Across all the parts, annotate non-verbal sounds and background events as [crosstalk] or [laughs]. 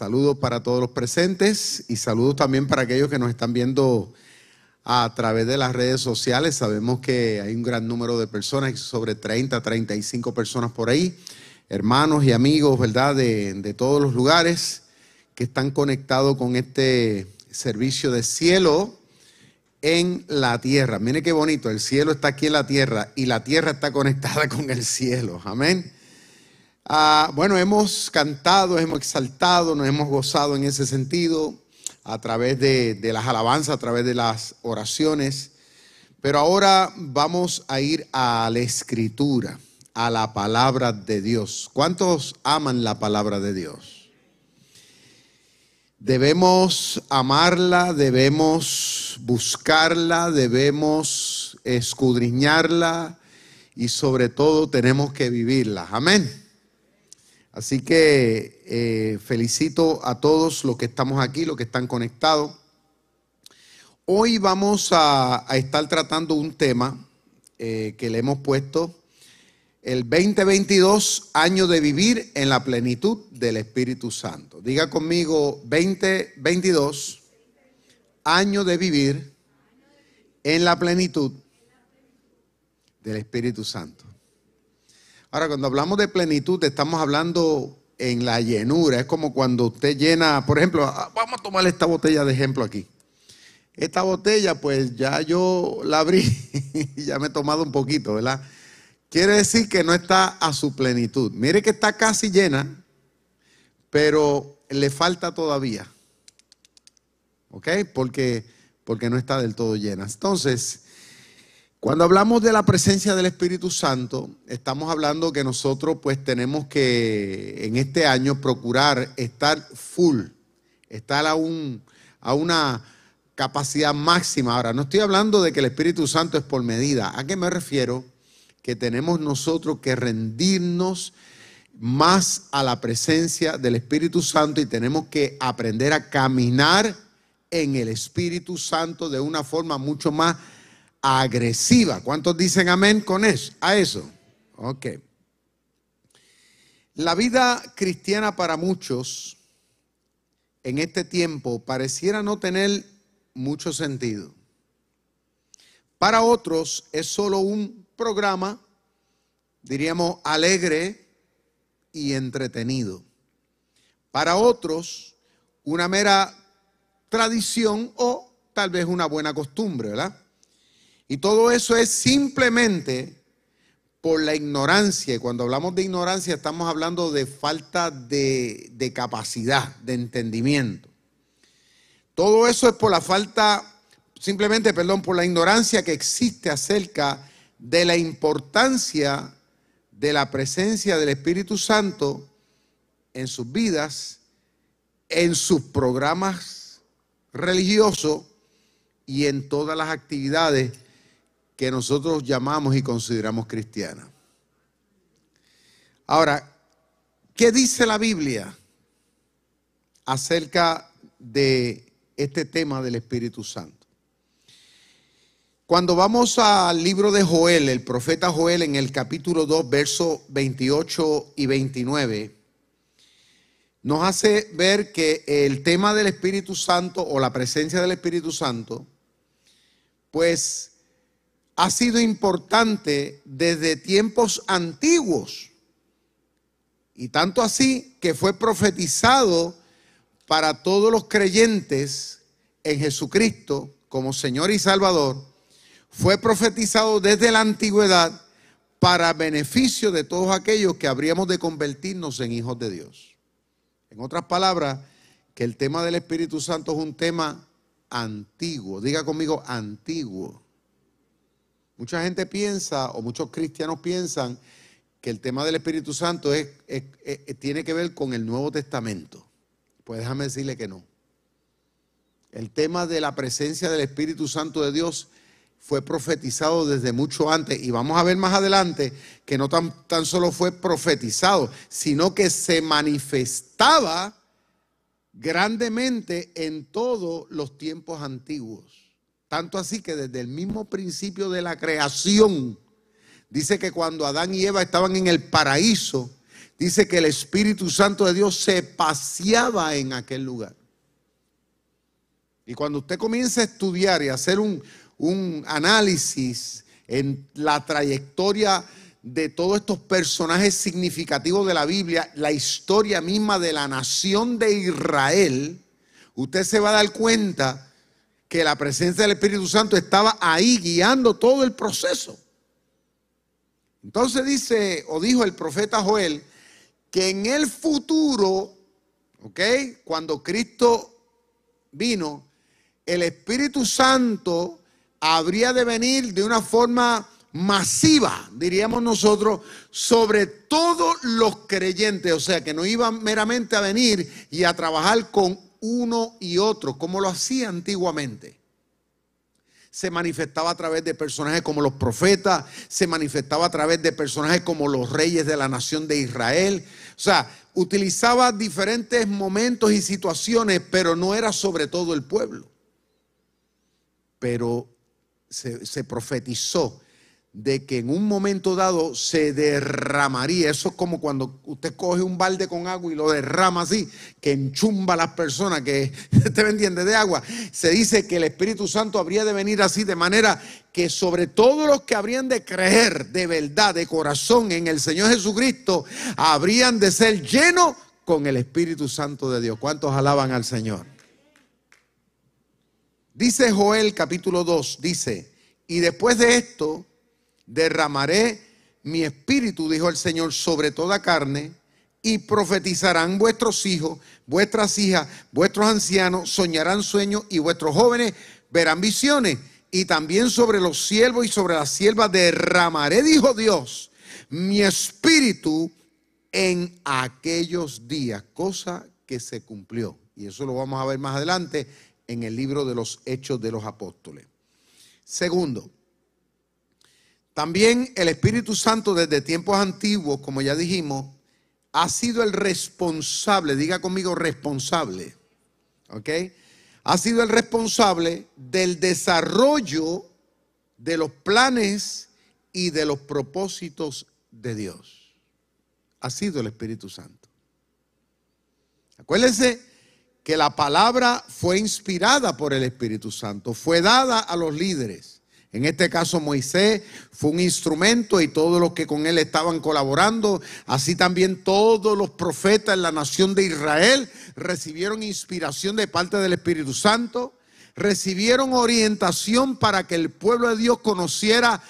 Saludos para todos los presentes y saludos también para aquellos que nos están viendo a través de las redes sociales. Sabemos que hay un gran número de personas, sobre 30, 35 personas por ahí, hermanos y amigos, ¿verdad? De, de todos los lugares que están conectados con este servicio de cielo en la tierra. Mire qué bonito, el cielo está aquí en la tierra y la tierra está conectada [laughs] con el cielo. Amén. Ah, bueno, hemos cantado, hemos exaltado, nos hemos gozado en ese sentido a través de, de las alabanzas, a través de las oraciones. Pero ahora vamos a ir a la escritura, a la palabra de Dios. ¿Cuántos aman la palabra de Dios? Debemos amarla, debemos buscarla, debemos escudriñarla y sobre todo tenemos que vivirla. Amén. Así que eh, felicito a todos los que estamos aquí, los que están conectados. Hoy vamos a, estar tratando un tema eh, que le hemos puesto el 2022, año de vivir en la plenitud del Espíritu Santo. Diga conmigo 2022, año de vivir en la plenitud del Espíritu Santo. Ahora, cuando hablamos de plenitud, estamos hablando en la llenura. Es como cuando usted llena, por ejemplo, ah, vamos a tomar esta botella de ejemplo aquí. Esta botella, pues ya yo la abrí [laughs] y ya me he tomado un poquito, ¿verdad? Quiere decir que no está a su plenitud. Mire que está casi llena, pero le falta todavía. ¿Ok? Porque, porque no está del todo llena. Entonces, cuando hablamos de la presencia del Espíritu Santo, estamos hablando que nosotros pues tenemos que en este año procurar estar full, estar a, un, a una capacidad máxima. Ahora, no estoy hablando de que el Espíritu Santo es por medida. ¿A qué me refiero? Que tenemos nosotros que rendirnos más a la presencia del Espíritu Santo y tenemos que aprender a caminar en el Espíritu Santo de una forma mucho más agresiva. ¿Cuántos dicen amén con eso? A eso. Ok. La vida cristiana para muchos en este tiempo pareciera no tener mucho sentido. Para otros es solo un programa, diríamos, alegre y entretenido. Para otros, una mera tradición o tal vez una buena costumbre, ¿verdad? Y todo eso es simplemente por la ignorancia. Y cuando hablamos de ignorancia estamos hablando de falta de, capacidad, de entendimiento. Todo eso es por la falta, simplemente, perdón, por la ignorancia que existe acerca de la importancia de la presencia del Espíritu Santo en sus vidas, en sus programas religiosos y en todas las actividades que nosotros llamamos y consideramos cristiana. Ahora, ¿qué dice la Biblia acerca de este tema del Espíritu Santo? Cuando vamos al libro de Joel, el profeta Joel en el capítulo 2, versos 28 y 29, nos hace ver que el tema del Espíritu Santo o la presencia del Espíritu Santo, pues ha sido importante desde tiempos antiguos. Y tanto así que fue profetizado para todos los creyentes en Jesucristo como Señor y Salvador. Fue profetizado desde la antigüedad para beneficio de todos aquellos que habríamos de convertirnos en hijos de Dios. En otras palabras, que el tema del Espíritu Santo es un tema antiguo. Diga conmigo, antiguo. Mucha gente piensa, o muchos cristianos piensan, que el tema del Espíritu Santo tiene que ver con el Nuevo Testamento. Pues déjame decirle que no. El tema de la presencia del Espíritu Santo de Dios fue profetizado desde mucho antes. Y vamos a ver más adelante que no tan solo fue profetizado, sino que se manifestaba grandemente en todos los tiempos antiguos. Tanto así que desde el mismo principio de la creación, dice que cuando Adán y Eva estaban en el paraíso, dice que el Espíritu Santo de Dios se paseaba en aquel lugar. Y cuando usted comienza a estudiar y a hacer un, un análisis en la trayectoria de todos estos personajes significativos de la Biblia, la historia misma de la nación de Israel, usted se va a dar cuenta que la presencia del Espíritu Santo estaba ahí guiando todo el proceso. Entonces dice, o dijo el profeta Joel, que en el futuro, ¿ok? Cuando Cristo vino, el Espíritu Santo habría de venir de una forma masiva, diríamos nosotros, sobre todos los creyentes. O sea, que no iban meramente a venir y a trabajar con uno y otro, como lo hacía antiguamente. Se manifestaba a través de personajes como los profetas, se manifestaba a través de personajes como los reyes de la nación de Israel. O sea, utilizaba diferentes momentos y situaciones, pero no era sobre todo el pueblo. Pero se, profetizó de que en un momento dado se derramaría. Eso es como cuando usted coge un balde con agua y lo derrama así, que enchumba a las personas, que [laughs] usted me entiende, de agua. Se dice que el Espíritu Santo habría de venir así, de manera que sobre todos los que habrían de creer de verdad, de corazón en el Señor Jesucristo, habrían de ser llenos con el Espíritu Santo de Dios. ¿Cuántos alaban al Señor? Dice Joel capítulo 2, dice, y después de esto derramaré mi espíritu, dijo el Señor, sobre toda carne, y profetizarán vuestros hijos, vuestras hijas, vuestros ancianos, soñarán sueños, y vuestros jóvenes verán visiones. Y también sobre los siervos y sobre las siervas derramaré, dijo Dios, mi espíritu en aquellos días, cosa que se cumplió. Y eso lo vamos a ver más adelante en el libro de los Hechos de los Apóstoles. Segundo, también el Espíritu Santo desde tiempos antiguos, como ya dijimos, ha sido el responsable, diga conmigo responsable, ¿ok? Ha sido el responsable del desarrollo de los planes y de los propósitos de Dios. Ha sido el Espíritu Santo. Acuérdense que la palabra fue inspirada por el Espíritu Santo, fue dada a los líderes. En este caso Moisés fue un instrumento y todos los que con él estaban colaborando, así también todos los profetas en la nación de Israel recibieron inspiración de parte del Espíritu Santo, recibieron orientación para que el pueblo de Dios conociera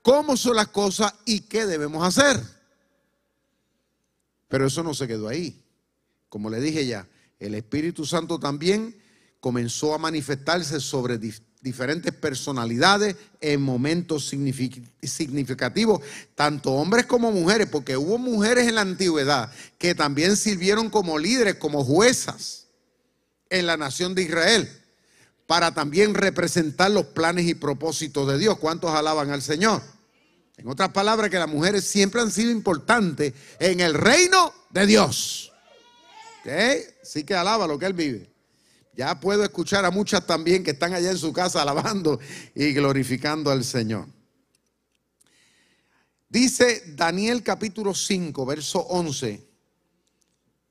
cómo son las cosas y qué debemos hacer. Pero eso no se quedó ahí. Como le dije ya, el Espíritu Santo también comenzó a manifestarse sobre diferentes personalidades en momentos significativos, tanto hombres como mujeres, porque hubo mujeres en la antigüedad que también sirvieron como líderes, como juezas en la nación de Israel, para también representar los planes y propósitos de Dios. ¿Cuántos alaban al Señor? En otras palabras, que las mujeres siempre han sido importantes en el reino de Dios. Sí que alaba lo que él vive. Ya puedo escuchar a muchas también que están allá en su casa alabando y glorificando al Señor. Dice Daniel capítulo 5, verso 11.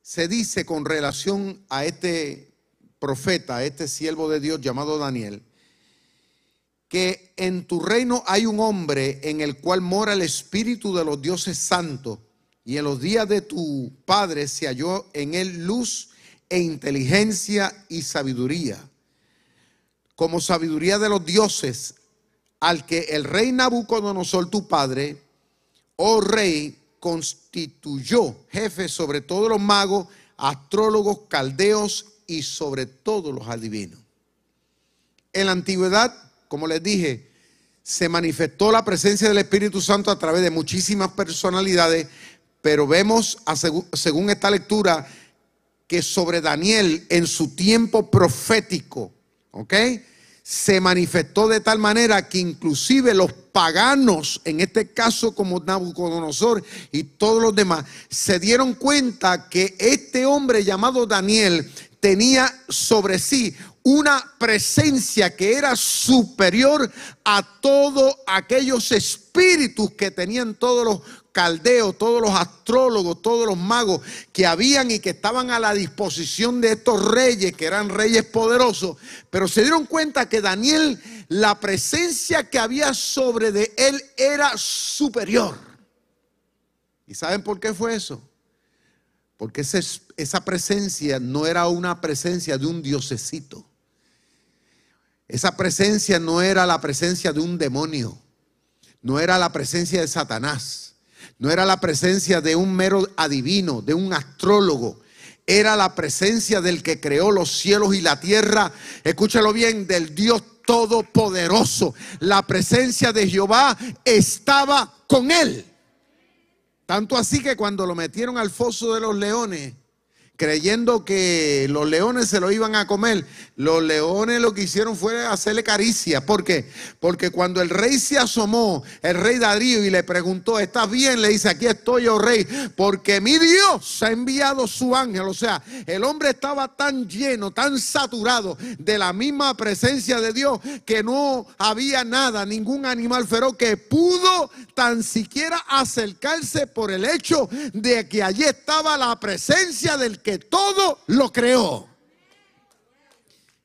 Se dice con relación a este profeta, a este siervo de Dios llamado Daniel, que en tu reino hay un hombre en el cual mora el espíritu de los dioses santos y en los días de tu padre se halló en él luz e inteligencia y sabiduría, como sabiduría de los dioses, al que el rey Nabucodonosor, tu padre, oh rey, constituyó jefe sobre todos los magos, astrólogos, caldeos y sobre todos los adivinos. En la antigüedad, como les dije, se manifestó la presencia del Espíritu Santo a través de muchísimas personalidades, pero vemos, según esta lectura, que sobre Daniel en su tiempo profético, ¿ok? Se manifestó de tal manera que inclusive los paganos, en este caso como Nabucodonosor y todos los demás, se dieron cuenta que este hombre llamado Daniel tenía sobre sí una presencia que era superior a todos aquellos espíritus que tenían todos los caldeos, todos los astrólogos, todos los magos que habían y que estaban a la disposición de estos reyes, que eran reyes poderosos, pero se dieron cuenta que Daniel, la presencia que había sobre de él era superior. ¿Y saben por qué fue eso? Porque esa presencia no era una presencia de un diosecito. Esa presencia no era la presencia de un demonio. No era la presencia de Satanás. No era la presencia de un mero adivino, de un astrólogo. Era la presencia del que creó los cielos y la tierra. Escúchalo bien, del Dios Todopoderoso. La presencia de Jehová estaba con él. Tanto así que cuando lo metieron al foso de los leones, creyendo que los leones se lo iban a comer. Los leones lo que hicieron fue hacerle caricia. ¿Por qué? Porque cuando el rey se asomó, el rey Darío, y le preguntó, ¿estás bien? Le dice, aquí estoy yo, rey, porque mi Dios ha enviado su ángel. O sea, el hombre estaba tan lleno, tan saturado de la misma presencia de Dios, que no había nada, ningún animal feroz que pudo tan siquiera acercarse por el hecho de que allí estaba la presencia del que todo lo creó.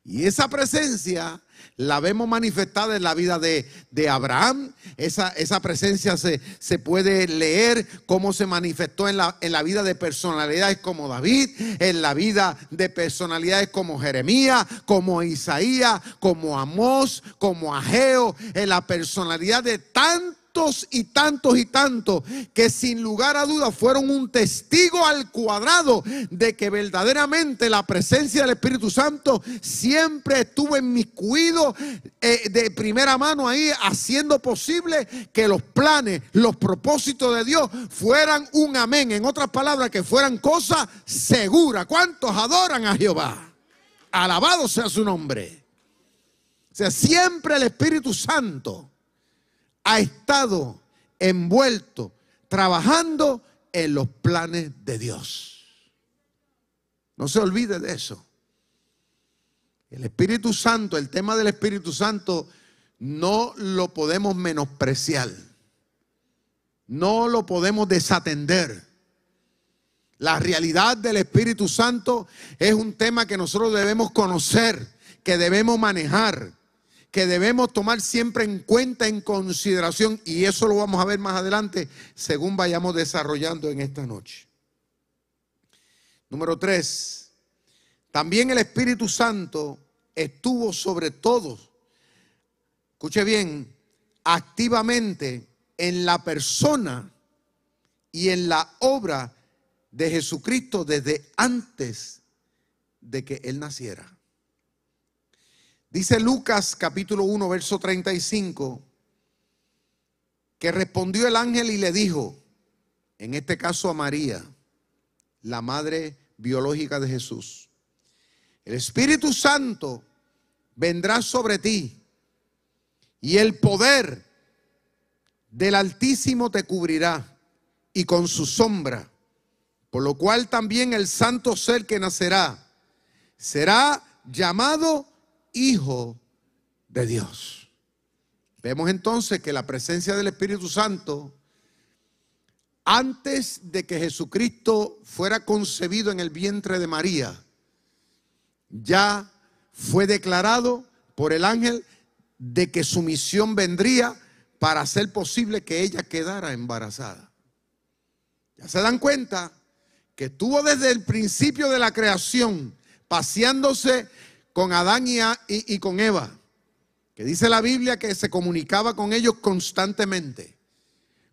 Y esa presencia la vemos manifestada en la vida de, Abraham. Esa, esa presencia se, se, puede leer cómo se manifestó en la, en la vida de personalidades como David, en la vida de personalidades como Jeremías, como Isaías, como Amós, como Ageo, en la personalidad de tantos y tantos y tantos que sin lugar a dudas fueron un testigo al cuadrado de que verdaderamente la presencia del Espíritu Santo siempre estuvo en mi cuido eh, de primera mano ahí haciendo posible que los planes, los propósitos de Dios fueran un amén. En otras palabras, que fueran cosas seguras. ¿Cuántos adoran a Jehová? Alabado sea su nombre. O sea, siempre el Espíritu Santo ha estado envuelto, trabajando en los planes de Dios. No se olvide de eso. El Espíritu Santo, el tema del Espíritu Santo, no lo podemos menospreciar. No lo podemos desatender. La realidad del Espíritu Santo es un tema que nosotros debemos conocer, que debemos manejar que debemos tomar siempre en cuenta, en consideración, y eso lo vamos a ver más adelante según vayamos desarrollando en esta noche. Número tres, también el Espíritu Santo estuvo sobre todos, escuche bien, activamente en la persona y en la obra de Jesucristo desde antes de que Él naciera. Dice Lucas capítulo 1, verso 35, que respondió el ángel y le dijo, en este caso a María, la madre biológica de Jesús, el Espíritu Santo vendrá sobre ti y el poder del Altísimo te cubrirá y con su sombra, por lo cual también el santo ser que nacerá será llamado hijo de Dios. Vemos entonces que la presencia del Espíritu Santo, antes de que Jesucristo fuera concebido en el vientre de María, ya fue declarado por el ángel de que su misión vendría para hacer posible que ella quedara embarazada. Ya se dan cuenta que estuvo desde el principio de la creación paseándose con Adán y, con Eva, que dice la Biblia que se comunicaba con ellos constantemente.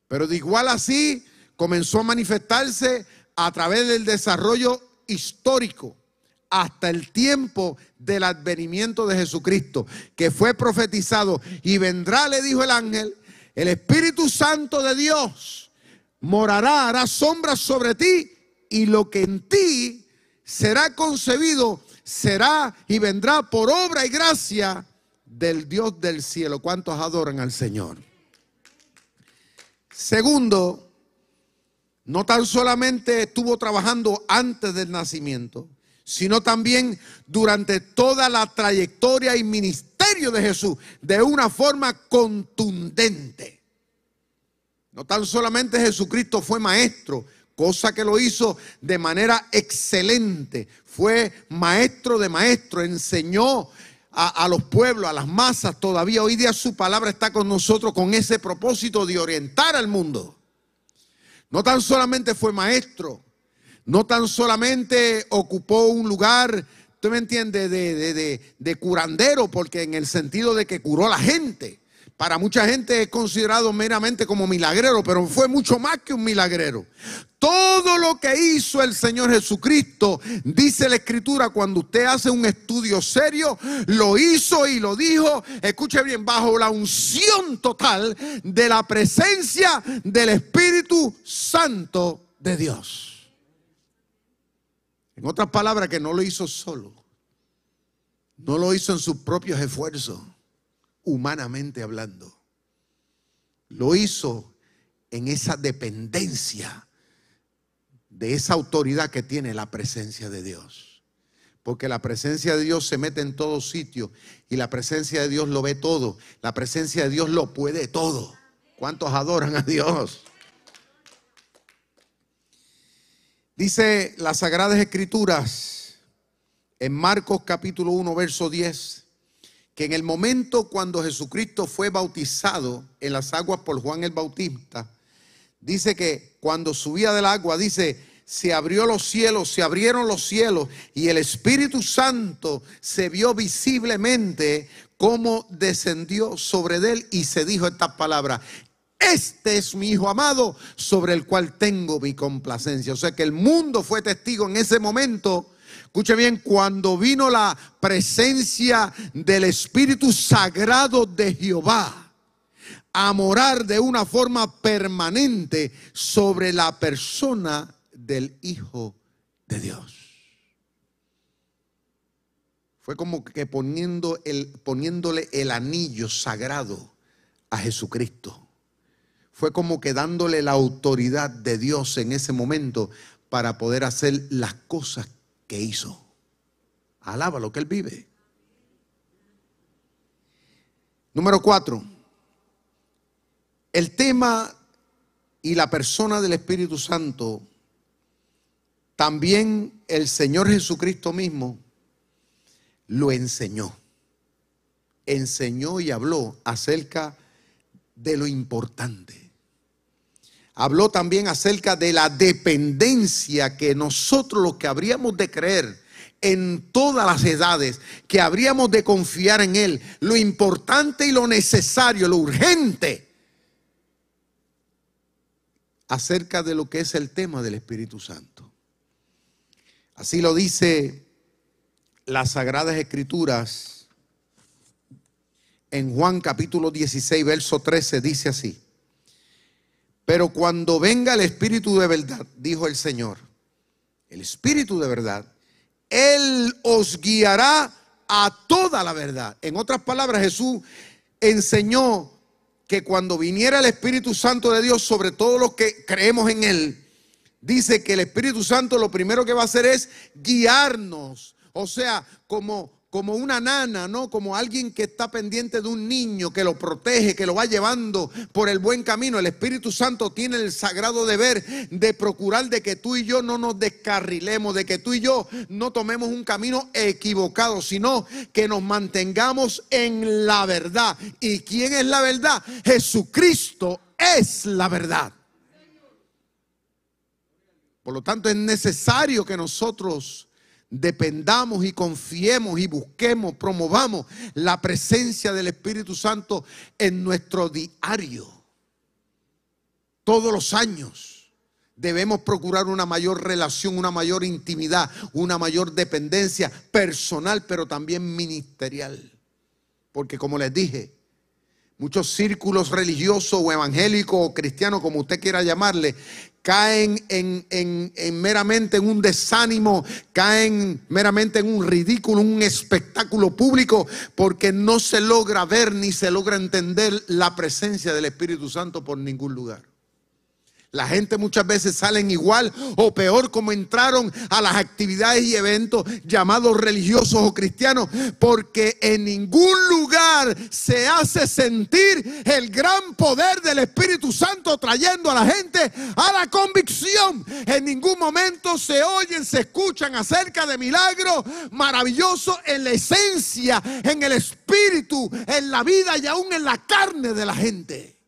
Pero de igual así comenzó a manifestarse a través del desarrollo histórico hasta el tiempo del advenimiento de Jesucristo, que fue profetizado. Y vendrá, le dijo el ángel, el Espíritu Santo de Dios morará, hará sombras sobre ti, y lo que en ti será concebido será y vendrá por obra y gracia del Dios del cielo. ¿Cuántos adoran al Señor? Segundo, no tan solamente estuvo trabajando antes del nacimiento, sino también durante toda la trayectoria y ministerio de Jesús de una forma contundente. No tan solamente Jesucristo fue maestro, cosa que lo hizo de manera excelente. Fue maestro de maestro, enseñó a, los pueblos, a las masas. Todavía hoy día su palabra está con nosotros con ese propósito de orientar al mundo. No tan solamente fue maestro, no tan solamente ocupó un lugar, ¿tú me entiendes?, de, de, curandero, porque en el sentido de que curó a la gente. Para mucha gente es considerado meramente como milagrero, pero fue mucho más que un milagrero. Todo lo que hizo el Señor Jesucristo, dice la Escritura, cuando usted hace un estudio serio, lo hizo y lo dijo, escuche bien, bajo la unción total de la presencia del Espíritu Santo de Dios. En otras palabras, que no lo hizo solo. No lo hizo en sus propios esfuerzos, humanamente hablando. Lo hizo en esa dependencia de esa autoridad que tiene la presencia de Dios. Porque la presencia de Dios se mete en todo sitio y la presencia de Dios lo ve todo. La presencia de Dios lo puede todo. ¿Cuántos adoran a Dios? Dice las Sagradas Escrituras en Marcos capítulo 1, verso 10, que en el momento cuando Jesucristo fue bautizado en las aguas por Juan el Bautista, dice que cuando subía del agua, dice, se abrió los cielos, se abrieron los cielos y el Espíritu Santo se vio visiblemente como descendió sobre él y se dijo estas palabras, este es mi hijo amado sobre el cual tengo mi complacencia. O sea que el mundo fue testigo en ese momento. Escuche bien, cuando vino la presencia del Espíritu Sagrado de Jehová a morar de una forma permanente sobre la persona del Hijo de Dios. Fue como que poniéndole el anillo sagrado a Jesucristo fue como que dándole la autoridad de Dios en ese momento para poder hacer las cosas que hizo. Alaba lo que él vive. Número cuatro, el tema y la persona del Espíritu Santo, también el Señor Jesucristo mismo lo enseñó. Enseñó y habló acerca de lo importante habló también acerca de la dependencia que nosotros los que habríamos de creer en todas las edades, que habríamos de confiar en Él, lo importante y lo necesario, lo urgente, acerca de lo que es el tema del Espíritu Santo. Así lo dice las Sagradas Escrituras en Juan capítulo 16, verso 13, dice así. Pero cuando venga el Espíritu de verdad, dijo el Señor, el Espíritu de verdad, Él os guiará a toda la verdad. En otras palabras, Jesús enseñó que cuando viniera el Espíritu Santo de Dios sobre todos los que creemos en Él, dice que el Espíritu Santo lo primero que va a hacer es guiarnos. O sea, como como una nana, ¿no? Como alguien que está pendiente de un niño, que lo protege, que lo va llevando por el buen camino. El Espíritu Santo tiene el sagrado deber de procurar de que tú y yo no nos descarrilemos, de que tú y yo no tomemos un camino equivocado, sino que nos mantengamos en la verdad. ¿Y quién es la verdad? Jesucristo es la verdad. Por lo tanto, es necesario que nosotros dependamos y confiemos y busquemos, promovamos la presencia del Espíritu Santo en nuestro diario. Todos los años Debemos procurar una mayor relación, una mayor intimidad, una mayor dependencia personal, pero también ministerial. Porque como les dije, muchos círculos religiosos o evangélicos o cristianos, como usted quiera llamarle, caen en, en, meramente en un desánimo, caen meramente en un ridículo, un espectáculo público, porque no se logra ver ni se logra entender la presencia del Espíritu Santo por ningún lugar. La gente muchas veces salen igual o peor como entraron a las actividades y eventos llamados religiosos o cristianos, porque en ningún lugar se hace sentir el gran poder del Espíritu Santo trayendo a la gente a la convicción. En ningún momento se oyen, se escuchan acerca de milagros maravillosos en la esencia, en el espíritu, en la vida y aún en la carne de la gente.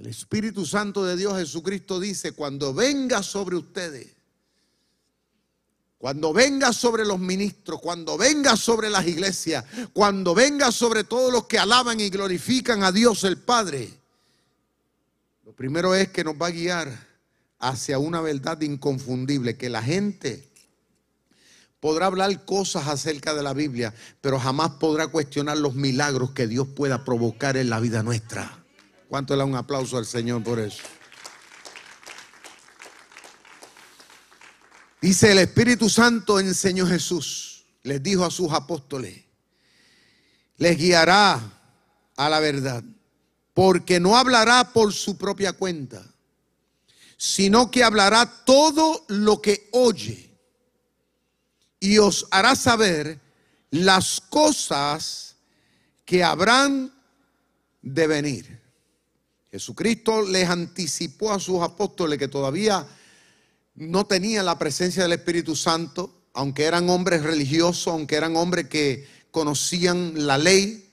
El Espíritu Santo de Dios Jesucristo dice, cuando venga sobre ustedes, cuando venga sobre los ministros, cuando venga sobre las iglesias, cuando venga sobre todos los que alaban y glorifican a Dios el Padre, lo primero es que nos va a guiar hacia una verdad inconfundible, que la gente podrá hablar cosas acerca de la Biblia, pero jamás podrá cuestionar los milagros que Dios pueda provocar en la vida nuestra. ¿Cuánto le da un aplauso al Señor por eso? Dice el Espíritu Santo enseñó Jesús, les dijo a sus apóstoles, les guiará a la verdad, porque no hablará por su propia cuenta, sino que hablará todo lo que oye y os hará saber las cosas que habrán de venir. Jesucristo les anticipó a sus apóstoles que todavía no tenían la presencia del Espíritu Santo, aunque eran hombres religiosos, aunque eran hombres que conocían la ley,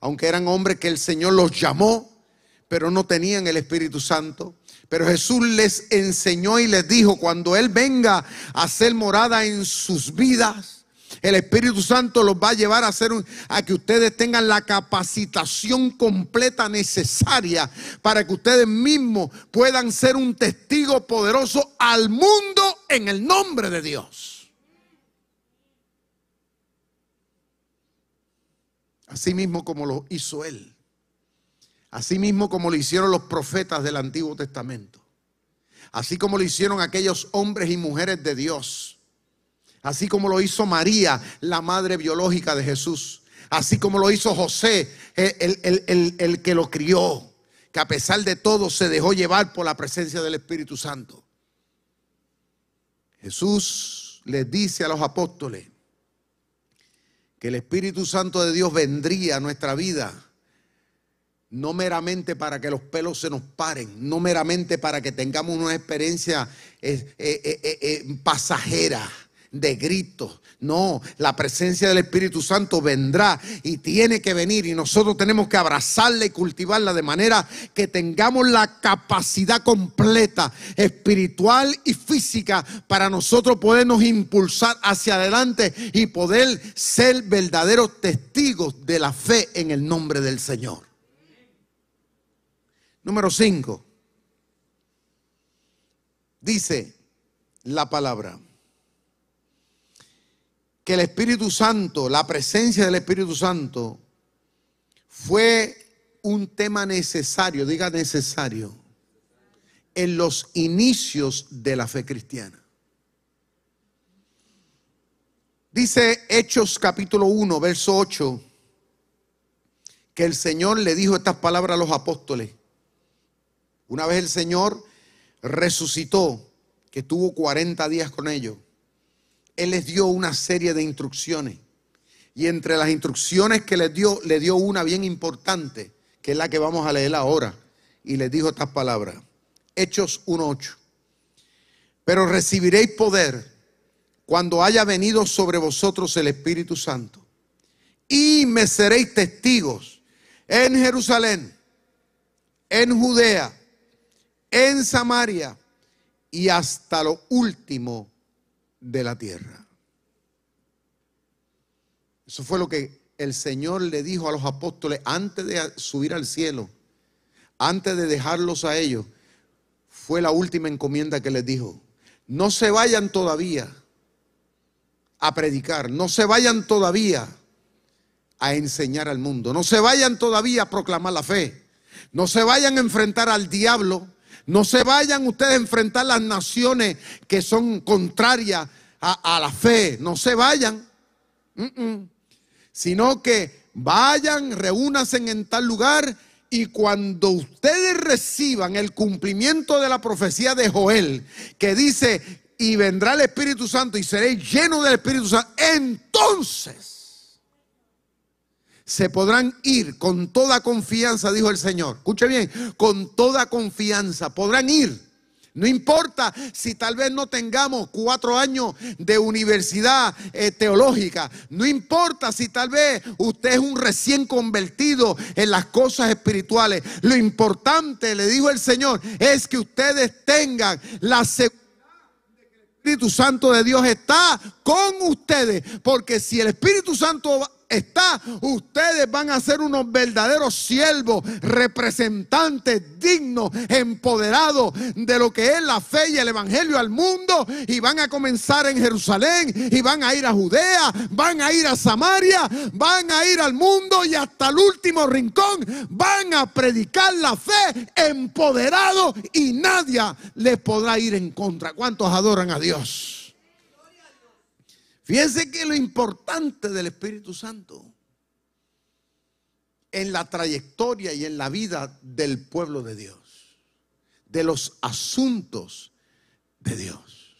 aunque eran hombres que el Señor los llamó, pero no tenían el Espíritu Santo. Pero Jesús les enseñó y les dijo, cuando Él venga a hacer morada en sus vidas, el Espíritu Santo los va a llevar a hacer a que ustedes tengan la capacitación completa necesaria para que ustedes mismos puedan ser un testigo poderoso al mundo en el nombre de Dios. Así mismo como lo hizo él. Así mismo como lo hicieron los profetas del Antiguo Testamento. Así como lo hicieron aquellos hombres y mujeres de Dios Así como lo hizo María, la madre biológica de Jesús. Así como lo hizo José, el, que lo crió. Que a pesar de todo se dejó llevar por la presencia del Espíritu Santo. Jesús les dice a los apóstoles que el Espíritu Santo de Dios vendría a nuestra vida no meramente para que los pelos se nos paren, no meramente para que tengamos una experiencia eh, eh, eh, pasajera, de gritos. No, la presencia del Espíritu Santo vendrá y tiene que venir y nosotros tenemos que abrazarla y cultivarla de manera que tengamos la capacidad completa espiritual y física para nosotros podernos impulsar hacia adelante y poder ser verdaderos testigos de la fe en el nombre del Señor. Número 5. Dice la palabra que el Espíritu Santo, la presencia del Espíritu Santo, fue un tema necesario, diga necesario, en los inicios de la fe cristiana. Dice Hechos capítulo 1, verso 8, que el Señor le dijo estas palabras a los apóstoles. Una vez el Señor resucitó, que tuvo 40 días con ellos. Él les dio una serie de instrucciones. Y entre las instrucciones que les dio, le dio una bien importante, que es la que vamos a leer ahora. Y les dijo estas palabras. Hechos 1.8. Pero recibiréis poder cuando haya venido sobre vosotros el Espíritu Santo. Y me seréis testigos en Jerusalén, en Judea, en Samaria y hasta lo último de la tierra. Eso fue lo que el Señor le dijo a los apóstoles antes de subir al cielo, antes de dejarlos a ellos. fue la última encomienda que les dijo. No se vayan todavía a predicar, no se vayan todavía a enseñar al mundo, no se vayan todavía a proclamar la fe, no se vayan a enfrentar al diablo, no se vayan ustedes a enfrentar las naciones que son contrarias a, la fe, no se vayan, sino que vayan, reúnanse en tal lugar y cuando ustedes reciban el cumplimiento de la profecía de Joel, que dice, y vendrá el Espíritu Santo y seréis llenos del Espíritu Santo, entonces se podrán ir con toda confianza, dijo el Señor. Escuche bien, con toda confianza podrán ir no importa si tal vez no tengamos cuatro años de universidad eh, teológica. No importa si tal vez usted es un recién convertido en las cosas espirituales. Lo importante, le dijo el Señor, es que ustedes tengan la seguridad de que el Espíritu Santo de Dios está con ustedes. Porque si el Espíritu Santo está, ustedes van a ser unos verdaderos siervos, representantes dignos, empoderados de lo que es la fe y el evangelio al mundo. Y van a comenzar en Jerusalén y van a ir a Judea, van a ir a Samaria, van a ir al mundo y hasta el último rincón van a predicar la fe empoderado y nadie les podrá ir en contra. ¿Cuántos adoran a Dios? Fíjense que lo importante del Espíritu Santo en la trayectoria y en la vida del pueblo de Dios, de los asuntos de Dios.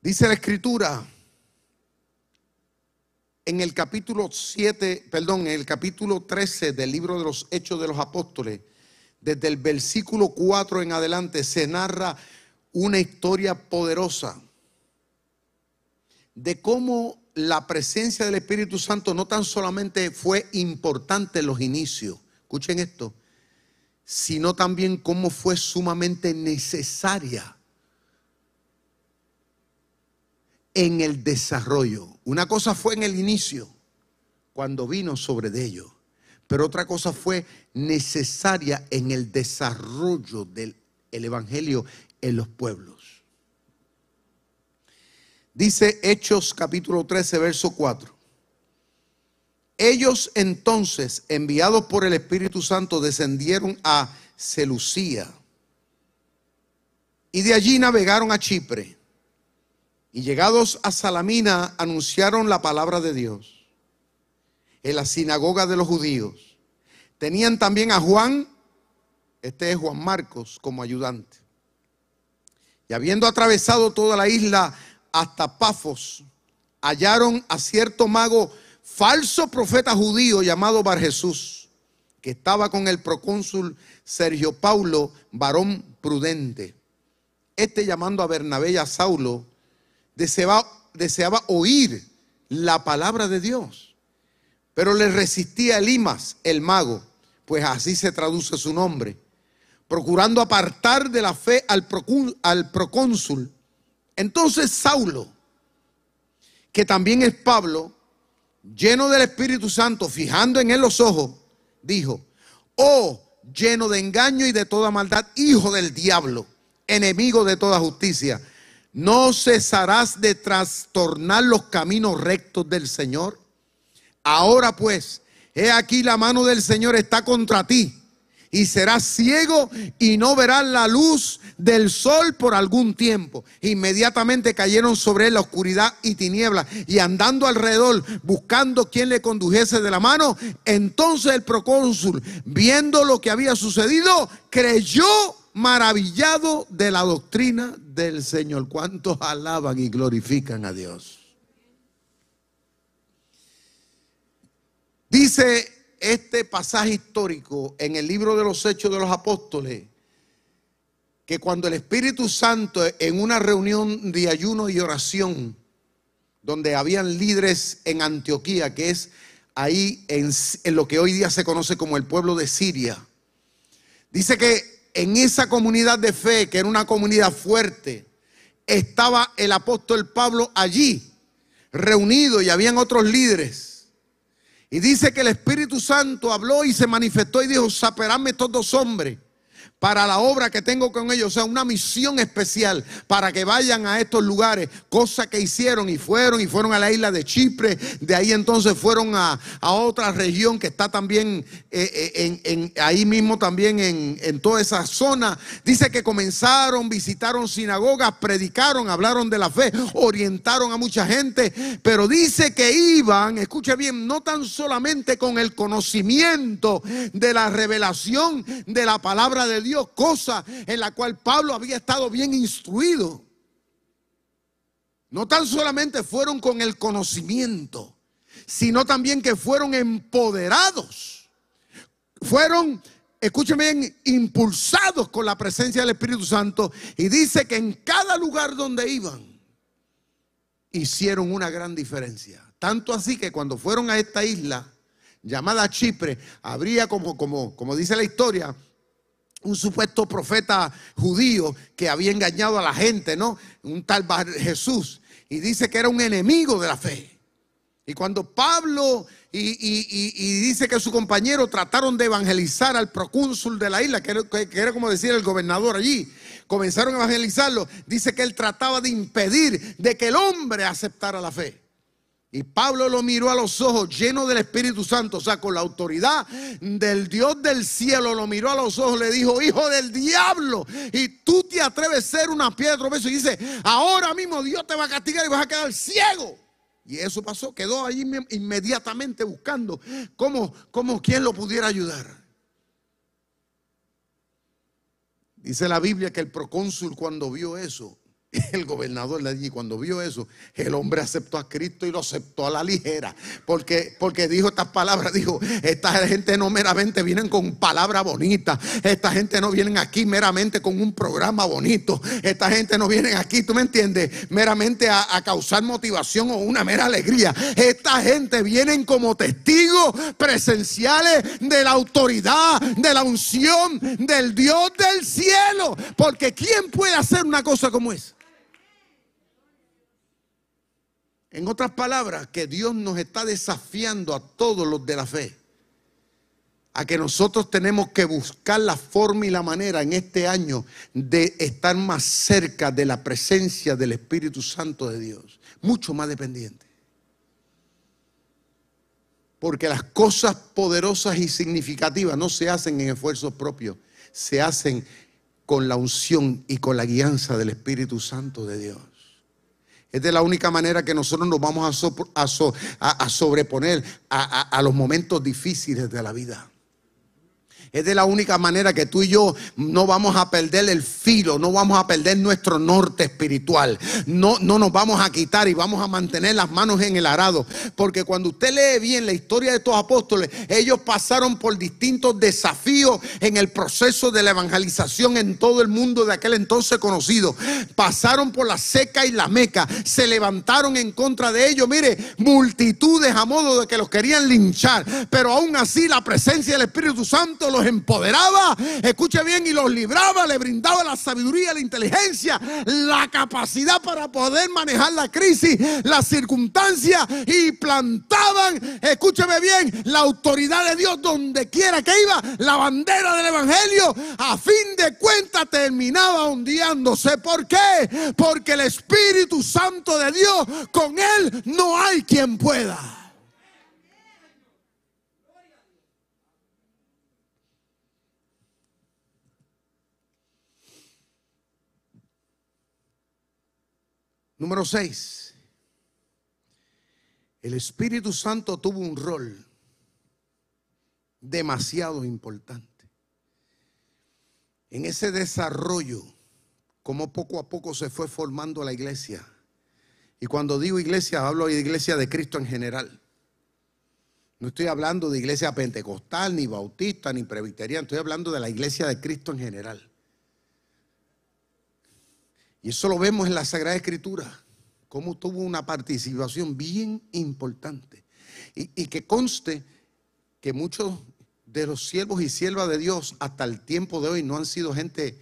Dice la escritura en el capítulo 7, perdón, en el capítulo 13 del libro de los Hechos de los Apóstoles, desde el versículo 4 en adelante se narra una historia poderosa de cómo la presencia del Espíritu Santo no tan solamente fue importante en los inicios, escuchen esto, sino también cómo fue sumamente necesaria en el desarrollo. Una cosa fue en el inicio, cuando vino sobre de ellos, pero otra cosa fue necesaria en el desarrollo del Evangelio en los pueblos. Dice Hechos capítulo 13, verso 4. Ellos entonces, enviados por el Espíritu Santo, descendieron a Celucía y de allí navegaron a Chipre. Y llegados a Salamina, anunciaron la palabra de Dios en la sinagoga de los judíos. Tenían también a Juan, este es Juan Marcos, como ayudante. Y habiendo atravesado toda la isla hasta Pafos, hallaron a cierto mago falso profeta judío llamado Bar Jesús, que estaba con el procónsul Sergio Paulo, varón prudente. Este llamando a Bernabé y a Saulo, deseaba, deseaba oír la palabra de Dios, pero le resistía Elimas, el mago, pues así se traduce su nombre procurando apartar de la fe al, procónsul. Entonces Saulo, que también es Pablo, lleno del Espíritu Santo, fijando en él los ojos, dijo, oh, lleno de engaño y de toda maldad, hijo del diablo, enemigo de toda justicia, ¿no cesarás de trastornar los caminos rectos del Señor? Ahora pues, he aquí la mano del Señor está contra ti y serás ciego y no verás la luz del sol por algún tiempo. Inmediatamente cayeron sobre él la oscuridad y tinieblas y andando alrededor buscando quien le condujese de la mano. Entonces el procónsul, viendo lo que había sucedido, creyó maravillado de la doctrina del Señor. ¿Cuántos alaban y glorifican a Dios? Dice este pasaje histórico en el libro de los Hechos de los Apóstoles, que cuando el Espíritu Santo en una reunión de ayuno y oración, donde habían líderes en Antioquía, que es ahí en, lo que hoy día se conoce como el pueblo de Siria, dice que en esa comunidad de fe, que era una comunidad fuerte, estaba el apóstol Pablo allí, reunido y habían otros líderes. Y dice que el Espíritu Santo habló y se manifestó y dijo, saperadme estos dos hombres para la obra que tengo con ellos, o sea, una misión especial para que vayan a estos lugares, cosa que hicieron y fueron y fueron a la isla de Chipre, de ahí entonces fueron a, otra región que está también eh, eh, en, ahí mismo también en, en toda esa zona. Dice que comenzaron, visitaron sinagogas, predicaron, hablaron de la fe, orientaron a mucha gente, pero dice que iban, escuche bien, no tan solamente con el conocimiento de la revelación de la palabra de Dios, Dios, cosa en la cual Pablo había estado bien instruido. No tan solamente fueron con el conocimiento, sino también que fueron empoderados. Fueron, escúcheme bien, impulsados con la presencia del Espíritu Santo. Y dice que en cada lugar donde iban, hicieron una gran diferencia. Tanto así que cuando fueron a esta isla llamada Chipre, habría como, como, como dice la historia, un supuesto profeta judío que había engañado a la gente, ¿no? Un tal Jesús. Y dice que era un enemigo de la fe. Y cuando Pablo y, dice que su compañero trataron de evangelizar al procónsul de la isla, que era, como decir el gobernador allí, comenzaron a evangelizarlo, dice que él trataba de impedir de que el hombre aceptara la fe. Y Pablo lo miró a los ojos lleno del Espíritu Santo, o sea, con la autoridad del Dios del cielo, lo miró a los ojos, le dijo, hijo del diablo, y tú te atreves a ser una piedra, y dice, ahora mismo Dios te va a castigar y vas a quedar ciego. Y eso pasó, quedó allí inmediatamente buscando cómo, cómo quién lo pudiera ayudar. Dice la Biblia que el procónsul cuando vio eso, [laughs] el gobernador de allí, cuando vio eso, el hombre aceptó a Cristo y lo aceptó a la ligera. Porque, porque dijo estas palabras: dijo, esta gente no meramente vienen con palabras bonitas. Esta gente no vienen aquí meramente con un programa bonito. Esta gente no viene aquí, tú me entiendes, meramente a, a causar motivación o una mera alegría. Esta gente vienen como testigos presenciales de la autoridad, de la unción del Dios del cielo. Porque ¿quién puede hacer una cosa como esa? En otras palabras, que Dios nos está desafiando a todos los de la fe. A que nosotros tenemos que buscar la forma y la manera en este año de estar más cerca de la presencia del Espíritu Santo de Dios. Mucho más dependiente. Porque las cosas poderosas y significativas no se hacen en esfuerzos propios, se hacen con la unción y con la guianza del Espíritu Santo de Dios. Es de la única manera que nosotros nos vamos a, sobreponer a los momentos difíciles de la vida. Es de la única manera que tú y yo no vamos a perder el filo, no vamos a perder nuestro norte espiritual. No, no nos vamos a quitar y vamos a mantener las manos en el arado. Porque cuando usted lee bien la historia de estos apóstoles, ellos pasaron por distintos desafíos en el proceso de la evangelización en todo el mundo de aquel entonces conocido. Pasaron por la seca y la meca, se levantaron en contra de ellos. Mire, multitudes a modo de que los querían linchar, pero aún así la presencia del Espíritu Santo los empoderaba, escuche bien, y los libraba, le brindaba la sabiduría, la inteligencia, la capacidad para poder manejar la crisis, las circunstancias y plantaban, escúcheme bien, la autoridad de Dios donde quiera que iba, la bandera del Evangelio, a fin de cuentas terminaba ondeándose. ¿Por qué? Porque el Espíritu Santo de Dios, con él no hay quien pueda. Número 6. El Espíritu Santo tuvo un rol demasiado importante en ese desarrollo, como poco a poco se fue formando la iglesia. Y cuando digo iglesia, hablo de iglesia de Cristo en general. No estoy hablando de iglesia pentecostal, ni bautista, ni presbiteriana, estoy hablando de la iglesia de Cristo en general. Y eso lo vemos en la Sagrada Escritura, cómo tuvo una participación bien importante. Y, que conste que muchos de los siervos y siervas de Dios hasta el tiempo de hoy no han sido gente,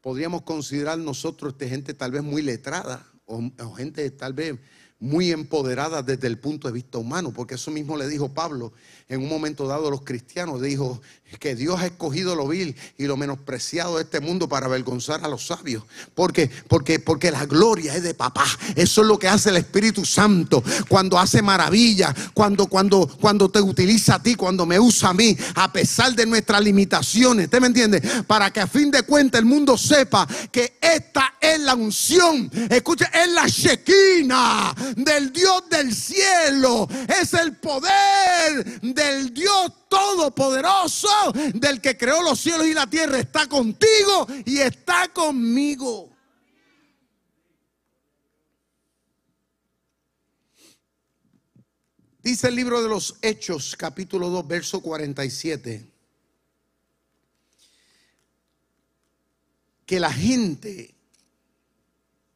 podríamos considerar nosotros este, gente tal vez muy letrada o, gente tal vez muy empoderadas desde el punto de vista humano, porque eso mismo le dijo Pablo en un momento dado a los cristianos, dijo que Dios ha escogido lo vil y lo menospreciado de este mundo para avergonzar a los sabios, porque porque porque la gloria es de papá. Eso es lo que hace el Espíritu Santo cuando hace maravillas, cuando cuando cuando te utiliza a ti, cuando me usa a mí, a pesar de nuestras limitaciones, ¿usted me entiende? Para que a fin de cuentas el mundo sepa que esta es la unción, escucha, es la Shekinah del Dios del cielo. Es el poder del Dios todopoderoso, del que creó los cielos y la tierra. Está contigo y está conmigo. Dice el libro de los Hechos, capítulo 2, verso 47, que la gente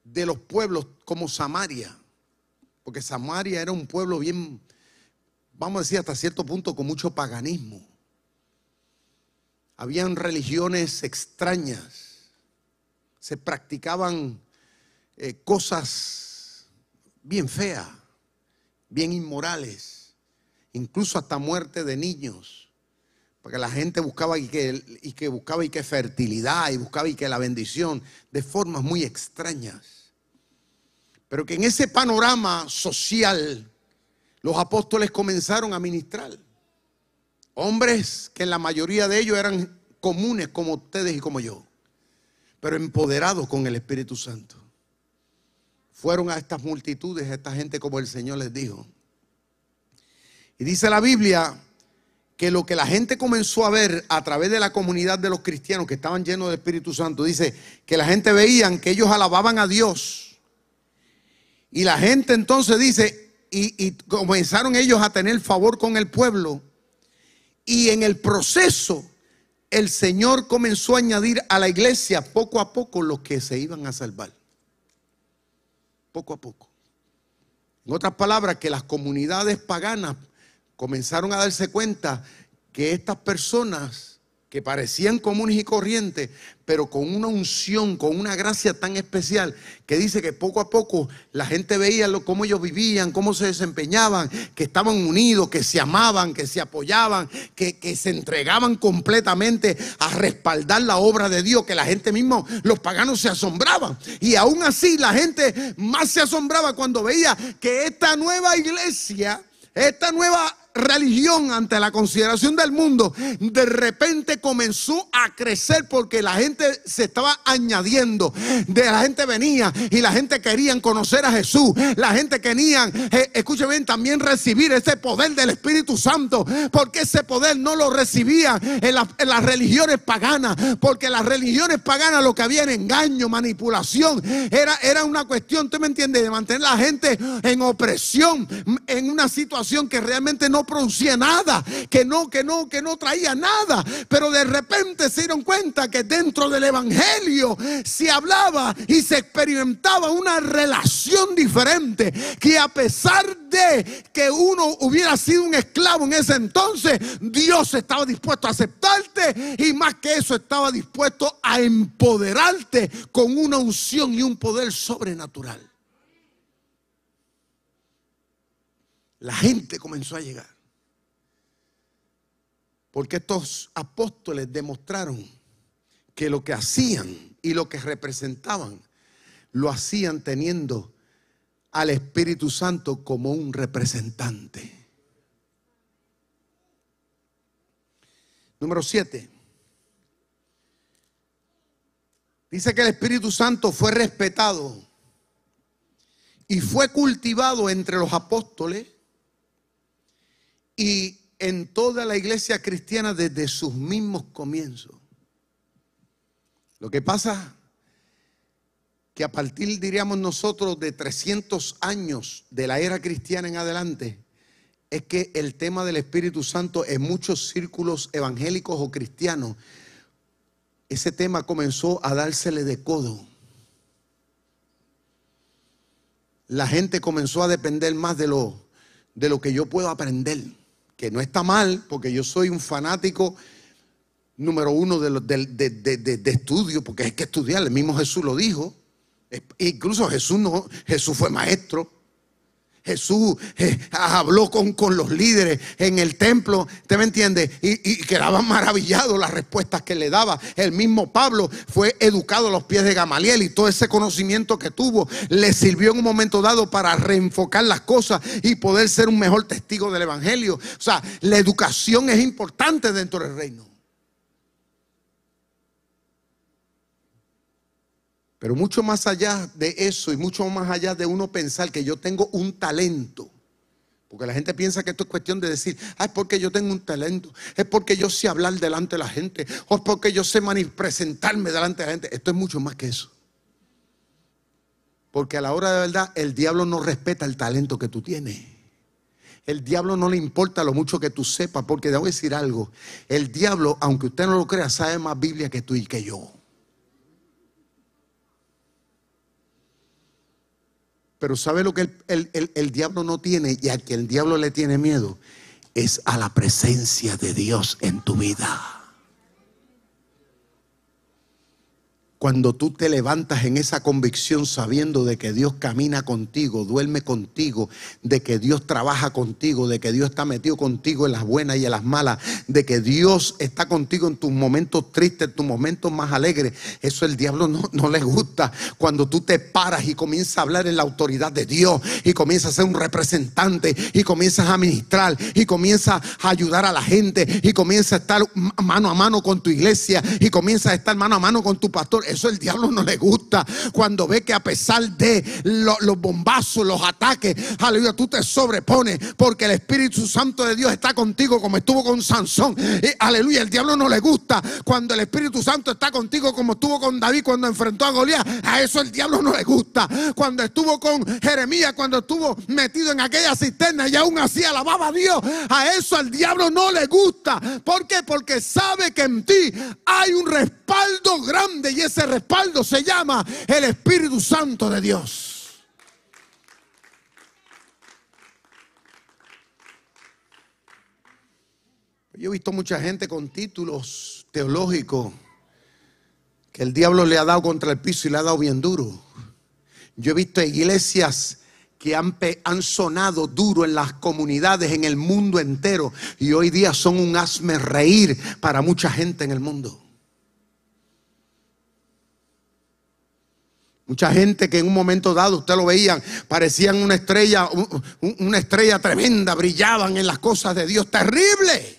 de los pueblos como Samaria, porque Samaria era un pueblo bien, vamos a decir hasta cierto punto, con mucho paganismo. Habían religiones extrañas, se practicaban eh, cosas bien feas, bien inmorales, incluso hasta muerte de niños, porque la gente buscaba y que, y que buscaba y que fertilidad y buscaba y que la bendición de formas muy extrañas. Pero que en ese panorama social los apóstoles comenzaron a ministrar. Hombres que en la mayoría de ellos eran comunes como ustedes y como yo, pero empoderados con el Espíritu Santo. Fueron a estas multitudes, a esta gente como el Señor les dijo. Y dice la Biblia que lo que la gente comenzó a ver a través de la comunidad de los cristianos que estaban llenos del Espíritu Santo, dice que la gente veían que ellos alababan a Dios y la gente entonces dice, y, comenzaron ellos a tener favor con el pueblo. Y en el proceso, el Señor comenzó a añadir a la iglesia poco a poco los que se iban a salvar. Poco a poco. En otras palabras, que las comunidades paganas comenzaron a darse cuenta que estas personas que parecían comunes y corrientes, pero con una unción, con una gracia tan especial, que dice que poco a poco la gente veía cómo ellos vivían, cómo se desempeñaban, que estaban unidos, que se amaban, que se apoyaban, que, que se entregaban completamente a respaldar la obra de Dios, que la gente mismo, los paganos se asombraban. Y aún así la gente más se asombraba cuando veía que esta nueva iglesia, esta nueva religión ante la consideración del mundo de repente comenzó a crecer porque la gente se estaba añadiendo. De la gente venía y la gente quería conocer a Jesús. La gente quería, eh, escuchen también recibir ese poder del Espíritu Santo. Porque ese poder no lo recibía en, las religiones paganas. Porque las religiones paganas lo que había era engaño, manipulación. Era, era una cuestión, ¿tú me entiendes? De mantener la gente en opresión, en una situación que realmente no producía nada, que no, que no, que no traía nada. Pero de repente se dieron cuenta que dentro del Evangelio se hablaba y se experimentaba una relación diferente. Que a pesar de que uno hubiera sido un esclavo en ese entonces, Dios estaba dispuesto a aceptarte y más que eso estaba dispuesto a empoderarte con una unción y un poder sobrenatural. La gente comenzó a llegar. Porque estos apóstoles demostraron que lo que hacían y lo que representaban, lo hacían teniendo al Espíritu Santo como un representante. Número 7. Dice que el Espíritu Santo fue respetado y fue cultivado entre los apóstoles y en toda la iglesia cristiana desde sus mismos comienzos. Lo que pasa que a partir, diríamos nosotros, de 300 años de la era cristiana en adelante, es que el tema del Espíritu Santo en muchos círculos evangélicos o cristianos, ese tema comenzó a dársele de codo. La gente comenzó a depender más de lo, de lo que yo puedo aprender que no está mal, porque yo soy un fanático número uno de, estudio, porque hay que estudiar, el mismo Jesús lo dijo. Incluso Jesús no, Jesús fue maestro. Jesús eh, habló con, con, los líderes en el templo, ¿usted me entiende? Y, y, quedaban maravillados las respuestas que le daba. El mismo Pablo fue educado a los pies de Gamaliel y todo ese conocimiento que tuvo le sirvió en un momento dado para reenfocar las cosas y poder ser un mejor testigo del Evangelio. O sea, la educación es importante dentro del reino. Pero mucho más allá de eso y mucho más allá de uno pensar que yo tengo un talento. Porque la gente piensa que esto es cuestión de decir, ah, es porque yo tengo un talento, es porque yo sé hablar delante de la gente, o es porque yo sé presentarme delante de la gente. Esto es mucho más que eso. Porque a la hora de verdad, el diablo no respeta el talento que tú tienes. El diablo no le importa lo mucho que tú sepas, porque debo decir algo. El diablo, aunque usted no lo crea, sabe más Biblia que tú y que yo. Pero ¿sabe lo que el, diablo no tiene y a que el diablo le tiene miedo? Es a la presencia de Dios en tu vida. Cuando tú te levantas en esa convicción sabiendo de que Dios camina contigo, duerme contigo, de que Dios trabaja contigo, de que Dios está metido contigo en las buenas y en las malas, de que Dios está contigo en tus momentos tristes, en tus momentos más alegres, eso el diablo no, no le gusta. Cuando tú te paras y comienzas a hablar en la autoridad de Dios y comienzas a ser un representante y comienzas a ministrar y comienzas a ayudar a la gente y comienzas a estar mano a mano con tu iglesia y comienzas a estar mano a mano con tu pastor eso el diablo no le gusta. Cuando ve que a pesar de los bombazos, los ataques, aleluya, tú te sobrepones porque el Espíritu Santo de Dios está contigo como estuvo con Sansón. Aleluya, el diablo no le gusta cuando el Espíritu Santo está contigo como estuvo con David cuando enfrentó a Goliat. A eso el diablo no le gusta. Cuando estuvo con Jeremías, cuando estuvo metido en aquella cisterna y aún así alababa a Dios. A eso al diablo no le gusta. ¿Por qué? Porque sabe que en ti hay un respaldo grande y ese respaldo se llama el Espíritu Santo de Dios. Yo he visto mucha gente con títulos teológicos que el diablo le ha dado contra el piso y le ha dado bien duro. Yo he visto iglesias que han, han, sonado duro en las comunidades, en el mundo entero, y hoy día son un asme reír para mucha gente en el mundo. Mucha gente que en un momento dado, usted lo veían, parecían una estrella, una estrella tremenda, brillaban en las cosas de Dios, terrible.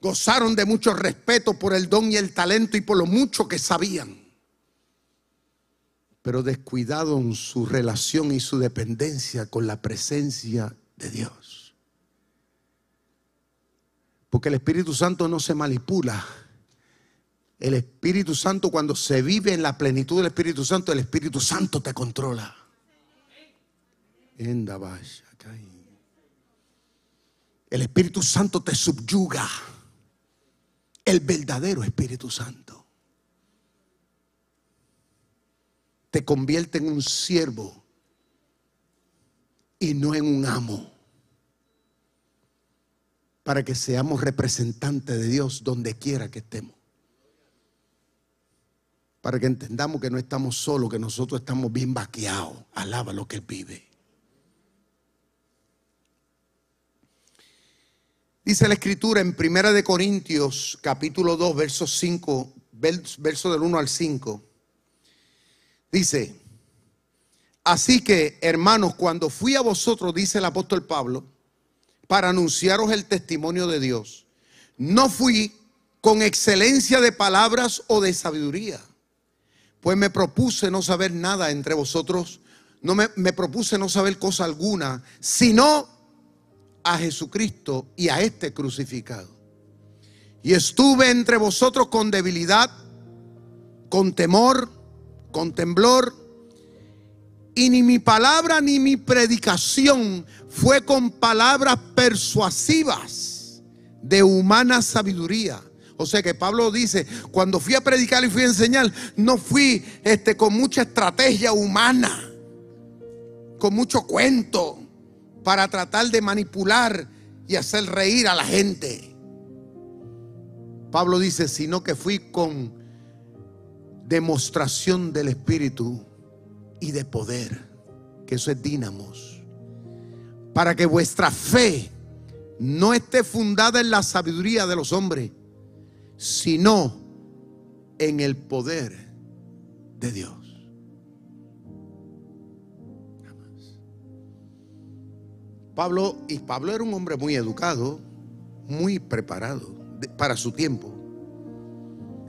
Gozaron de mucho respeto por el don y el talento y por lo mucho que sabían. Pero descuidaron su relación y su dependencia con la presencia de Dios. Porque el Espíritu Santo no se manipula el Espíritu Santo, cuando se vive en la plenitud del Espíritu Santo, el Espíritu Santo te controla. El Espíritu Santo te subyuga. El verdadero Espíritu Santo te convierte en un siervo y no en un amo. Para que seamos representantes de Dios donde quiera que estemos para que entendamos que no estamos solos, que nosotros estamos bien vaqueados. Alaba lo que vive. Dice la escritura en Primera de Corintios, capítulo 2, verso 5, verso del 1 al 5. Dice, así que hermanos, cuando fui a vosotros, dice el apóstol Pablo, para anunciaros el testimonio de Dios, no fui con excelencia de palabras o de sabiduría pues me propuse no saber nada entre vosotros, no me, me propuse no saber cosa alguna, sino a Jesucristo y a este crucificado. Y estuve entre vosotros con debilidad, con temor, con temblor, y ni mi palabra ni mi predicación fue con palabras persuasivas de humana sabiduría o sea que Pablo dice, cuando fui a predicar y fui a enseñar, no fui este, con mucha estrategia humana, con mucho cuento, para tratar de manipular y hacer reír a la gente. Pablo dice, sino que fui con demostración del Espíritu y de poder. que eso es dínamos, para que vuestra fe no esté fundada en la sabiduría de los hombres, sino en el poder de Dios. Pablo, y Pablo era un hombre muy educado, muy preparado para su tiempo.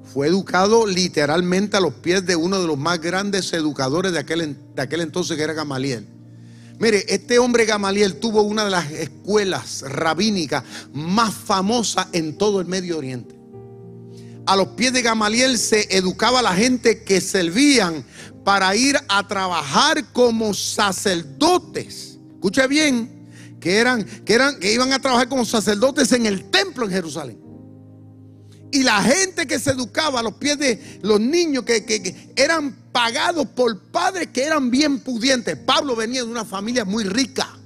Fue educado literalmente a los pies de uno de los más grandes educadores de aquel, de aquel entonces que era Gamaliel. Mire, este hombre Gamaliel tuvo una de las escuelas rabínicas más famosas en todo el Medio Oriente. A los pies de Gamaliel se educaba la gente que servían para ir a trabajar como sacerdotes. Escuche bien, que eran, que eran, que iban a trabajar como sacerdotes en el templo en Jerusalén. Y la gente que se educaba a los pies de los niños que, eran pagados por padres que eran bien pudientes. Pablo venía de una familia muy rica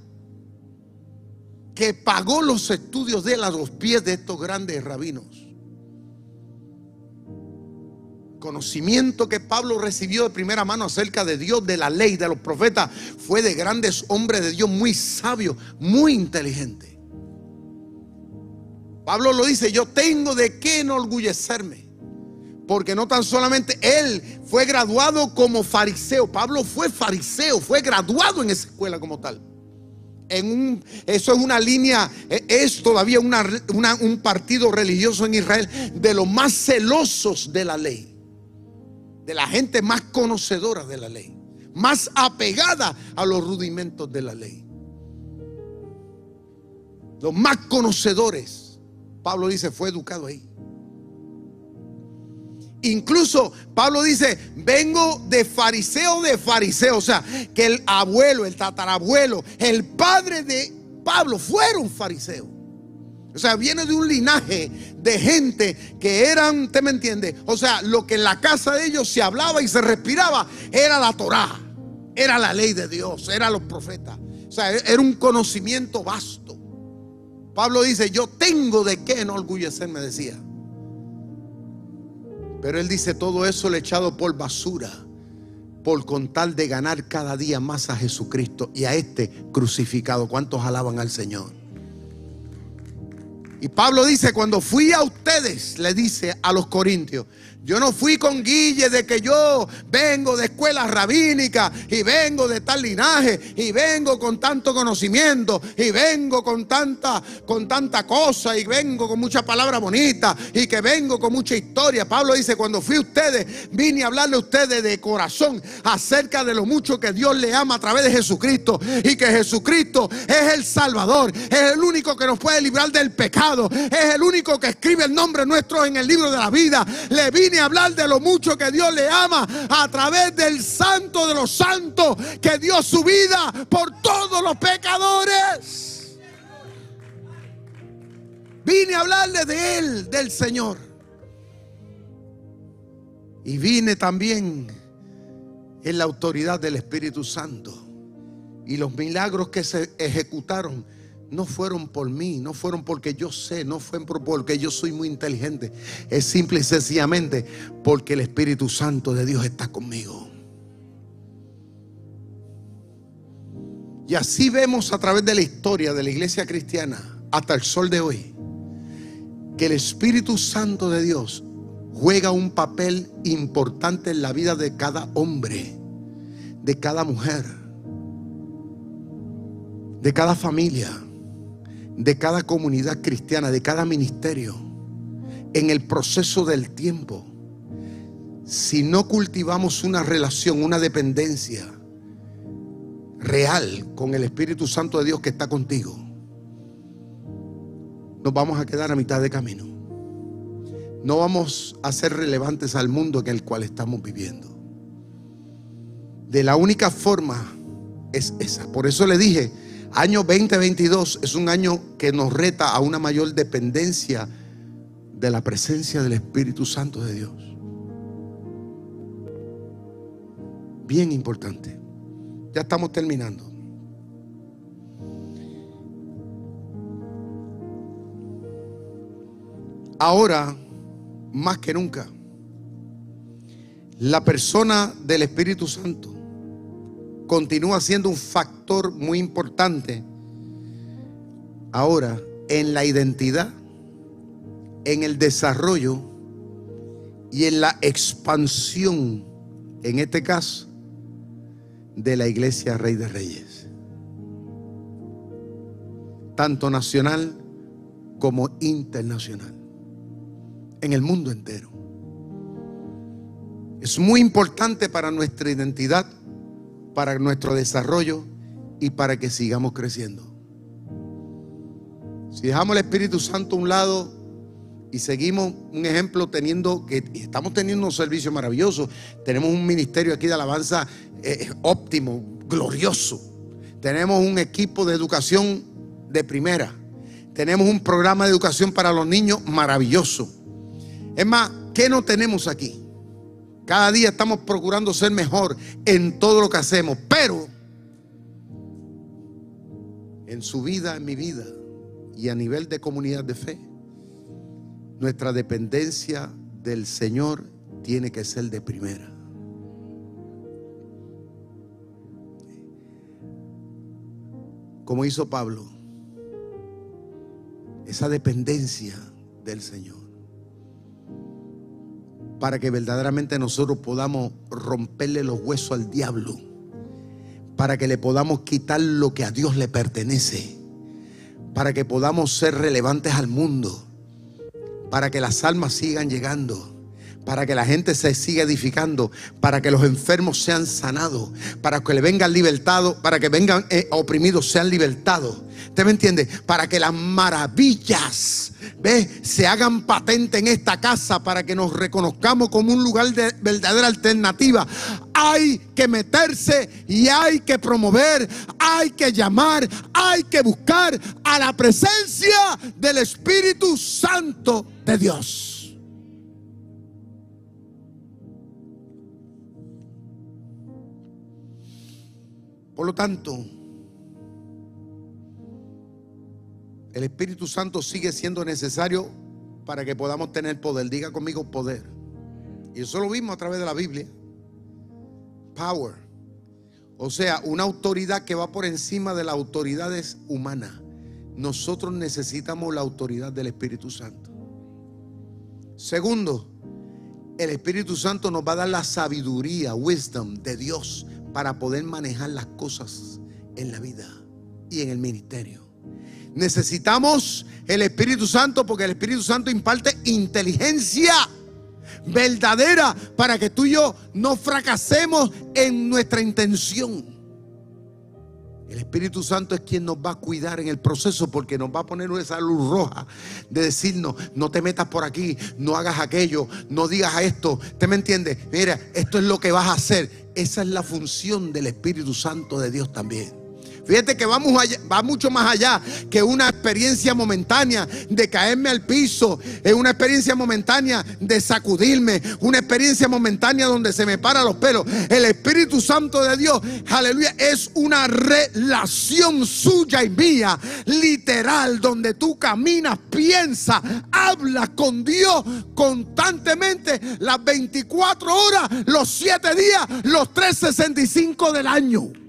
que pagó los estudios de él a los pies de estos grandes rabinos. Conocimiento que Pablo recibió de primera mano acerca de Dios, de la ley, de los profetas, fue de grandes hombres de Dios muy sabios, muy inteligentes. Pablo lo dice, yo tengo de qué enorgullecerme. Porque no tan solamente él fue graduado como fariseo, Pablo fue fariseo, fue graduado en esa escuela como tal. En un, eso es una línea, e, es todavía un partido religioso en Israel de los más celosos de la ley, de la gente más conocedora de la ley, más apegada a los rudimentos de la ley, los más conocedores Pablo dice, fue educado ahí. Incluso Pablo dice, vengo de fariseo de fariseo. O sea, que el abuelo, el tatarabuelo, el padre de Pablo fueron fariseos. O sea, viene de un linaje de gente que eran, ¿te me entiende? O sea, lo que en la casa de ellos se hablaba y se respiraba era la Torá, era la ley de Dios, eran los profetas. O sea, era un conocimiento vasto. Pablo dice, yo tengo de qué enorgullecerme, decía. Pero él dice, todo eso le echado por basura, por contar de ganar cada día más a Jesucristo y a este crucificado. ¿Cuántos alaban al Señor? Y Pablo dice, cuando fui a ustedes, le dice a los corintios, yo no fui con Guille de que yo vengo de escuela rabínica y vengo de tal linaje y vengo con tanto conocimiento y vengo con tanta con tanta cosa y vengo con mucha palabra bonita y que vengo con mucha historia. Pablo dice, cuando fui a ustedes, vine a hablarle a ustedes de corazón acerca de lo mucho que Dios le ama a través de Jesucristo y que Jesucristo es el Salvador, es el único que nos puede librar del pecado, es el único que escribe el nombre nuestro en el libro de la vida. Le vine a hablar de lo mucho que Dios le ama a través del santo de los santos que dio su vida por todos los pecadores. Vine a hablarle de Él, del Señor. Y vine también en la autoridad del Espíritu Santo. Y los milagros que se ejecutaron no fueron por mí, no fueron porque yo sé, no fue porque yo soy muy inteligente. Es simple y sencillamente porque el Espíritu Santo de Dios está conmigo. Y así vemos a través de la historia de la iglesia cristiana hasta el sol de hoy que el Espíritu Santo de Dios juega un papel importante en la vida de cada hombre, de cada mujer, de cada familia de cada comunidad cristiana, de cada ministerio, en el proceso del tiempo, si no cultivamos una relación, una dependencia real con el Espíritu Santo de Dios que está contigo, nos vamos a quedar a mitad de camino. No vamos a ser relevantes al mundo en el cual estamos viviendo. De la única forma es esa. Por eso le dije, Año 2022 es un año que nos reta a una mayor dependencia de la presencia del Espíritu Santo de Dios. Bien importante. Ya estamos terminando. Ahora, más que nunca, la persona del Espíritu Santo continúa siendo un factor muy importante. Ahora, en la identidad, en el desarrollo y en la expansión, en este caso, de la iglesia Rey de Reyes. Tanto nacional como internacional. En el mundo entero. Es muy importante para nuestra identidad, para nuestro desarrollo y para que sigamos creciendo. Si dejamos el Espíritu Santo a un lado y seguimos un ejemplo teniendo que estamos teniendo un servicio maravilloso, tenemos un ministerio aquí de alabanza eh, óptimo, glorioso. Tenemos un equipo de educación de primera. Tenemos un programa de educación para los niños maravilloso. Es más, ¿qué no tenemos aquí? Cada día estamos procurando ser mejor en todo lo que hacemos, pero en su vida, en mi vida y a nivel de comunidad de fe, nuestra dependencia del Señor tiene que ser de primera. Como hizo Pablo, esa dependencia del Señor para que verdaderamente nosotros podamos romperle los huesos al diablo, para que le podamos quitar lo que a Dios le pertenece, para que podamos ser relevantes al mundo, para que las almas sigan llegando para que la gente se siga edificando, para que los enfermos sean sanados, para que le vengan libertados, para que vengan eh, oprimidos sean libertados. ¿Usted me entiende? Para que las maravillas se hagan patente en esta casa, para que nos reconozcamos como un lugar de verdadera alternativa. Hay que meterse y hay que promover, hay que llamar, hay que buscar a la presencia del Espíritu Santo de Dios. Por lo tanto, el Espíritu Santo sigue siendo necesario para que podamos tener poder. Diga conmigo poder. Y eso lo vimos a través de la Biblia. Power. O sea, una autoridad que va por encima de las autoridades humanas. Nosotros necesitamos la autoridad del Espíritu Santo. Segundo, el Espíritu Santo nos va a dar la sabiduría, wisdom de Dios para poder manejar las cosas en la vida y en el ministerio. Necesitamos el Espíritu Santo porque el Espíritu Santo imparte inteligencia verdadera para que tú y yo no fracasemos en nuestra intención. El Espíritu Santo es quien nos va a cuidar en el proceso porque nos va a poner esa luz roja de decirnos, no te metas por aquí, no hagas aquello, no digas esto. ¿Te me entiendes? Mira, esto es lo que vas a hacer. Esa es la función del Espíritu Santo de Dios también. Fíjate que vamos va mucho más allá que una experiencia momentánea de caerme al piso, es una experiencia momentánea de sacudirme, una experiencia momentánea donde se me paran los pelos. El Espíritu Santo de Dios, aleluya, es una relación suya y mía, literal, donde tú caminas, piensas, hablas con Dios constantemente las 24 horas, los 7 días, los 365 del año.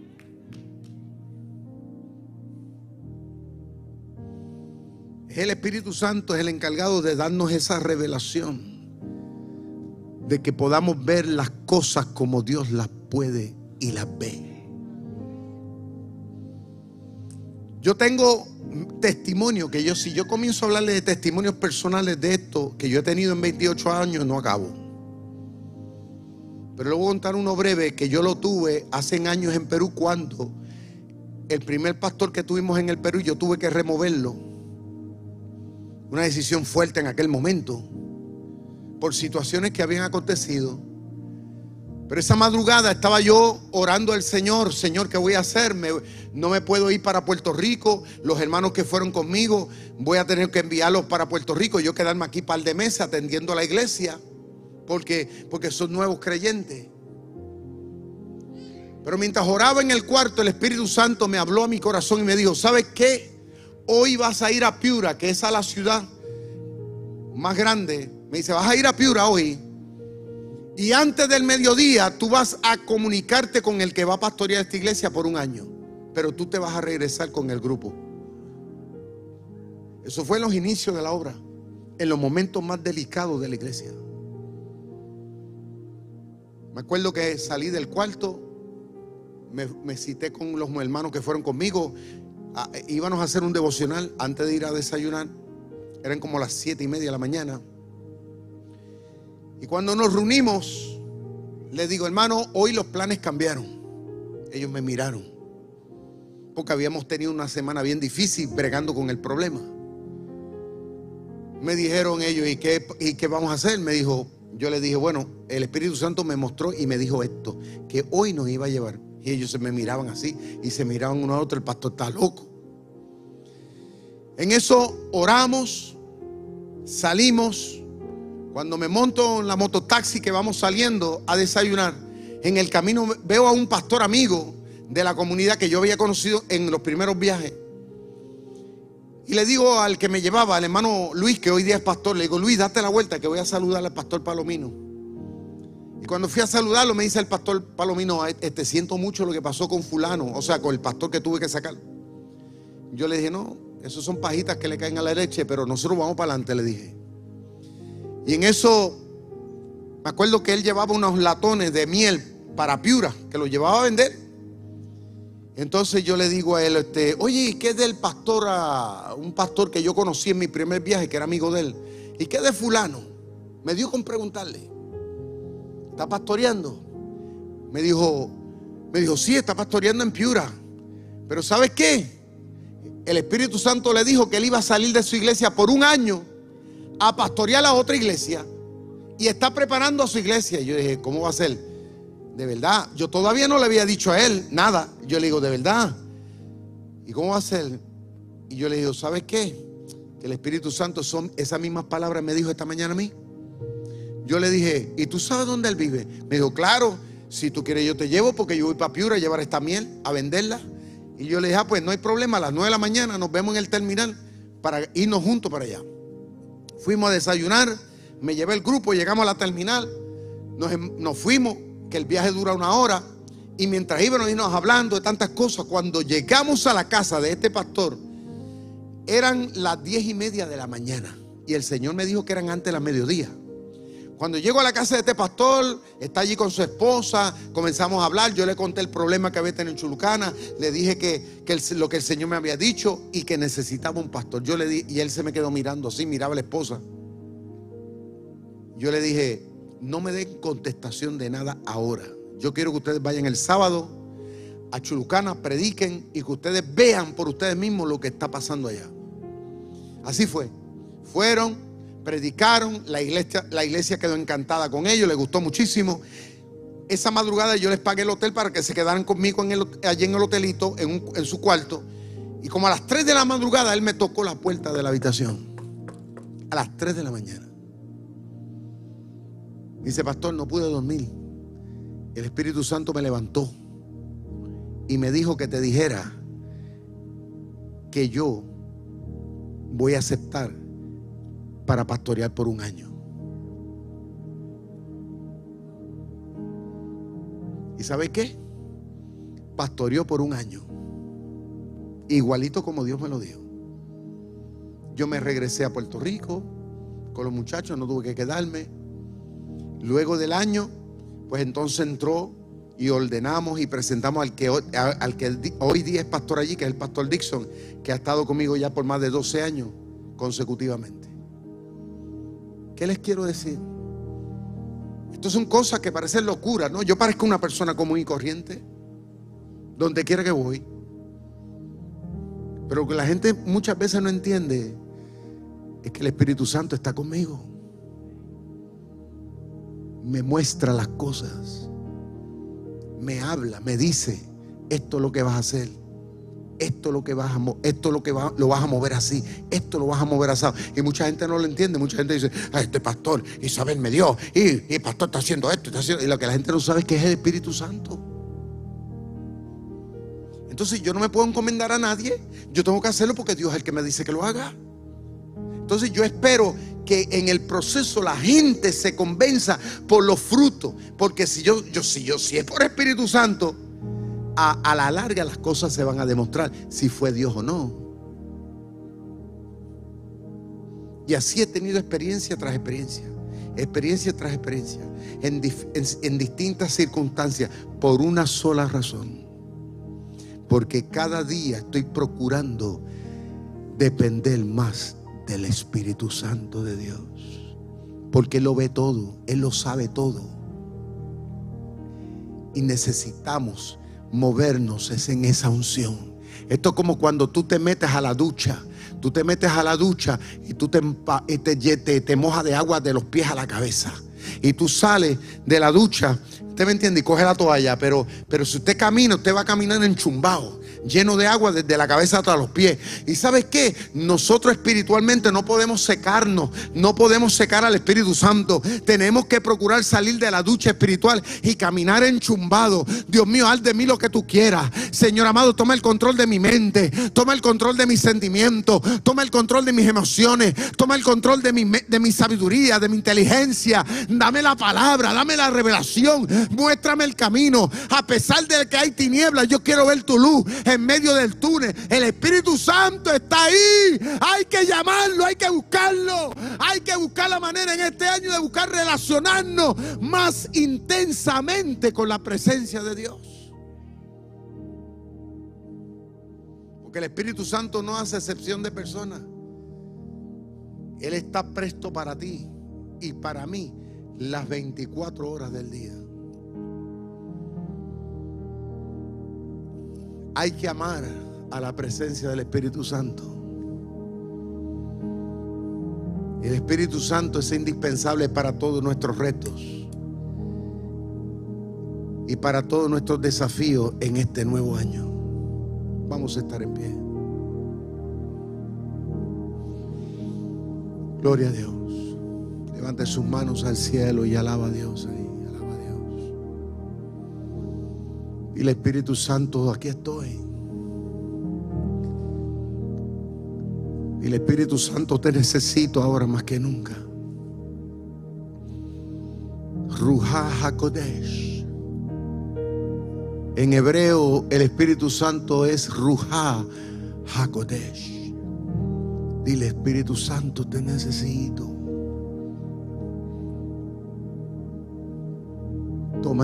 El Espíritu Santo es el encargado de darnos esa revelación, de que podamos ver las cosas como Dios las puede y las ve. Yo tengo testimonio que yo, si yo comienzo a hablarle de testimonios personales de esto que yo he tenido en 28 años, no acabo. Pero le voy a contar uno breve que yo lo tuve hace años en Perú cuando el primer pastor que tuvimos en el Perú yo tuve que removerlo una decisión fuerte en aquel momento por situaciones que habían acontecido. Pero esa madrugada estaba yo orando al Señor, Señor, ¿qué voy a hacer? no me puedo ir para Puerto Rico. Los hermanos que fueron conmigo, voy a tener que enviarlos para Puerto Rico. Yo quedarme aquí par de meses atendiendo a la iglesia, porque, porque son nuevos creyentes. Pero mientras oraba en el cuarto, el Espíritu Santo me habló a mi corazón y me dijo, ¿sabes qué? Hoy vas a ir a Piura, que es a la ciudad más grande. Me dice, vas a ir a Piura hoy. Y antes del mediodía tú vas a comunicarte con el que va a pastorear esta iglesia por un año. Pero tú te vas a regresar con el grupo. Eso fue en los inicios de la obra, en los momentos más delicados de la iglesia. Me acuerdo que salí del cuarto, me, cité con los hermanos que fueron conmigo, íbamos a hacer un devocional antes de ir a desayunar, eran como las siete y media de la mañana. Y cuando nos reunimos, les digo, hermano, hoy los planes cambiaron. Ellos me miraron, porque habíamos tenido una semana bien difícil bregando con el problema. Me dijeron ellos, ¿y qué, ¿y qué vamos a hacer? Me dijo, yo le dije, bueno, el Espíritu Santo me mostró y me dijo esto, que hoy nos iba a llevar. Y ellos se me miraban así y se miraban uno a otro, el pastor está loco. En eso oramos, salimos. Cuando me monto en la mototaxi que vamos saliendo a desayunar, en el camino veo a un pastor amigo de la comunidad que yo había conocido en los primeros viajes. Y le digo al que me llevaba, al hermano Luis, que hoy día es pastor, le digo, Luis, date la vuelta que voy a saludar al pastor Palomino. Y cuando fui a saludarlo, me dice el pastor Palomino, te siento mucho lo que pasó con fulano, o sea, con el pastor que tuve que sacar. Yo le dije, no, esos son pajitas que le caen a la leche, pero nosotros vamos para adelante, le dije. Y en eso, me acuerdo que él llevaba unos latones de miel para Piura, que los llevaba a vender. Entonces yo le digo a él, este, oye, qué es del pastor, a, un pastor que yo conocí en mi primer viaje, que era amigo de él? ¿Y qué de fulano? Me dio con preguntarle, ¿está pastoreando? Me dijo, me dijo, sí, está pastoreando en Piura. Pero ¿sabes qué? El Espíritu Santo le dijo que él iba a salir de su iglesia por un año a pastorear a otra iglesia y está preparando a su iglesia. Y yo dije, ¿cómo va a ser? De verdad, yo todavía no le había dicho a él nada. Yo le digo, de verdad. ¿Y cómo va a ser? Y yo le digo, ¿sabes qué? Que el Espíritu Santo son esas mismas palabras me dijo esta mañana a mí. Yo le dije, ¿y tú sabes dónde él vive? Me dijo, claro, si tú quieres yo te llevo porque yo voy para Piura a llevar esta miel, a venderla. Y yo le dije, ah, pues no hay problema, a las 9 de la mañana nos vemos en el terminal para irnos juntos para allá. Fuimos a desayunar, me llevé el grupo, llegamos a la terminal, nos, nos fuimos que el viaje dura una hora. Y mientras íbamos hablando de tantas cosas, cuando llegamos a la casa de este pastor, eran las diez y media de la mañana. Y el Señor me dijo que eran antes de la mediodía. Cuando llego a la casa de este pastor, está allí con su esposa, comenzamos a hablar, yo le conté el problema que había tenido en Chulucana, le dije que, lo que el Señor me había dicho y que necesitaba un pastor. Yo le di, y él se me quedó mirando así, miraba a la esposa. Yo le dije, no me den contestación de nada ahora. Yo quiero que ustedes vayan el sábado a Chulucana, prediquen y que ustedes vean por ustedes mismos lo que está pasando allá. Así fue. Fueron, predicaron, la iglesia, la iglesia quedó encantada con ellos, les gustó muchísimo. Esa madrugada yo les pagué el hotel para que se quedaran conmigo en allí en el hotelito, en, en su cuarto. Y como a las 3 de la madrugada él me tocó la puerta de la habitación. A las 3 de la mañana. Dice, pastor, no pude dormir. El Espíritu Santo me levantó y me dijo que te dijera que yo voy a aceptar para pastorear por un año. ¿Y sabe qué? Pastoreó por un año. Igualito como Dios me lo dijo. Yo me regresé a Puerto Rico con los muchachos, no tuve que quedarme. Luego del año, pues entonces entró y ordenamos y presentamos al que, al que hoy día es pastor allí, que es el pastor Dixon, que ha estado conmigo ya por más de 12 años consecutivamente. ¿Qué les quiero decir? Esto son cosas que parecen locuras, ¿no? Yo parezco una persona común y corriente, donde quiera que voy. Pero que la gente muchas veces no entiende es que el Espíritu Santo está conmigo me muestra las cosas, me habla, me dice, esto es lo que vas a hacer, esto es lo que vas a, esto lo que lo vas a mover así, esto lo vas a mover así. Y mucha gente no lo entiende, mucha gente dice, ah, este pastor, Isabel me dio, y, el pastor está haciendo esto, está haciendo, y lo que la gente no sabe es que es el Espíritu Santo. Entonces yo no me puedo encomendar a nadie, yo tengo que hacerlo porque Dios es el que me dice que lo haga. Entonces yo espero que en el proceso la gente se convenza por los frutos. Porque si yo, yo, si yo, si es por Espíritu Santo, a, a la larga las cosas se van a demostrar si fue Dios o no. Y así he tenido experiencia tras experiencia, experiencia tras experiencia, en, en, distintas circunstancias, por una sola razón. Porque cada día estoy procurando depender más del Espíritu Santo de Dios. Porque Él lo ve todo, Él lo sabe todo. Y necesitamos movernos en esa unción. Esto es como cuando tú te metes a la ducha Tú te metes a la ducha y tú te, te, te, mojas de agua de los pies a la cabeza. Y tú sales de la ducha, usted me entiende, y coge la toalla, pero, pero si usted camina, usted va a caminar enchumbado lleno de agua desde la cabeza hasta los pies. ¿Y sabes qué? Nosotros espiritualmente no podemos secarnos, no podemos secar al Espíritu Santo. Tenemos que procurar salir de la ducha espiritual y caminar enchumbado. Dios mío, haz de mí lo que tú quieras. Señor amado, toma el control de mi mente, toma el control de mis sentimientos, toma el control de mis emociones, toma el control de mi, de mi sabiduría, de mi inteligencia. Dame la palabra, dame la revelación, muéstrame el camino. A pesar de que hay tinieblas, yo quiero ver tu luz en medio del túnel. El Espíritu Santo está ahí. Hay que llamarlo, hay que buscarlo. Hay que buscar la manera en este año de buscar relacionarnos más intensamente con la presencia de Dios. Porque el Espíritu Santo no hace excepción de personas. Él está presto para ti y para mí las 24 horas del día. Hay que amar a la presencia del Espíritu Santo. El Espíritu Santo es indispensable para todos nuestros retos y para todos nuestros desafíos en este nuevo año. Vamos a estar en pie. Gloria a Dios. Levante sus manos al cielo y alaba a Dios ahí. Y el Espíritu Santo, aquí estoy. Y el Espíritu Santo te necesito ahora más que nunca. Ruha HaKodesh. En hebreo el Espíritu Santo es Ruha HaKodesh. Dile Espíritu Santo te necesito.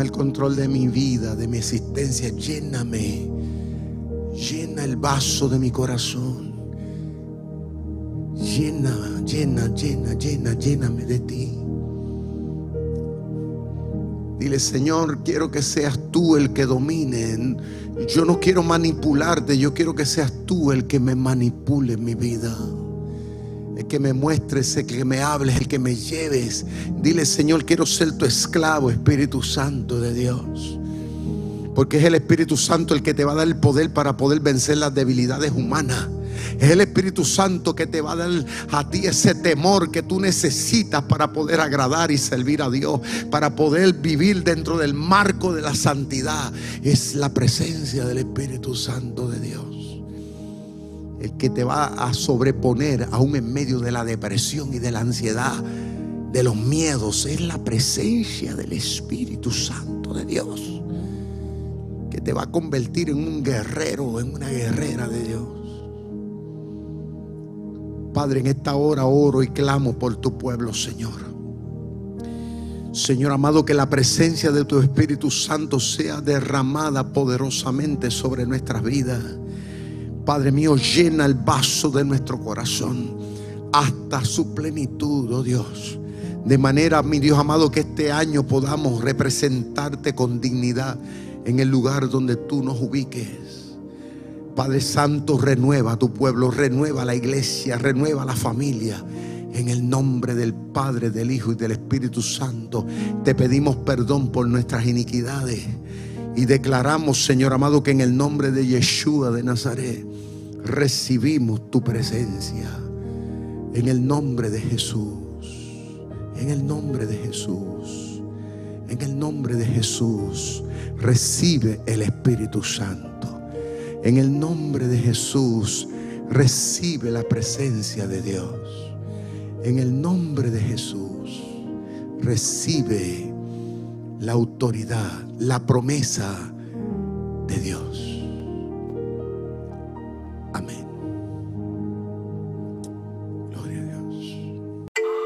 El control de mi vida, de mi existencia. Lléname. Llena el vaso de mi corazón. Llena, llena, llena, llena, lléname de ti. Dile, Señor, quiero que seas tú el que domine. Yo no quiero manipularte, yo quiero que seas tú el que me manipule en mi vida el que me muestres, el que me hables, el que me lleves. Dile, Señor, quiero ser tu esclavo, Espíritu Santo de Dios. Porque es el Espíritu Santo el que te va a dar el poder para poder vencer las debilidades humanas. Es el Espíritu Santo que te va a dar a ti ese temor que tú necesitas para poder agradar y servir a Dios, para poder vivir dentro del marco de la santidad. Es la presencia del Espíritu Santo de Dios el que te va a sobreponer aún en medio de la depresión y de la ansiedad, de los miedos, es la presencia del Espíritu Santo de Dios, que te va a convertir en un guerrero, en una guerrera de Dios. Padre, en esta hora oro y clamo por tu pueblo, Señor. Señor amado, que la presencia de tu Espíritu Santo sea derramada poderosamente sobre nuestras vidas Padre mío, llena el vaso de nuestro corazón hasta su plenitud, oh Dios. De manera, mi Dios amado, que este año podamos representarte con dignidad en el lugar donde tú nos ubiques. Padre Santo, renueva tu pueblo, renueva la iglesia, renueva la familia. En el nombre del Padre, del Hijo y del Espíritu Santo, te pedimos perdón por nuestras iniquidades y declaramos, Señor amado, que en el nombre de Yeshua de Nazaret recibimos tu presencia. En el nombre de Jesús. En el nombre de Jesús. En el nombre de Jesús. Recibe el Espíritu Santo. En el nombre de Jesús. Recibe la presencia de Dios. En el nombre de Jesús, recibe la autoridad, la promesa de Dios.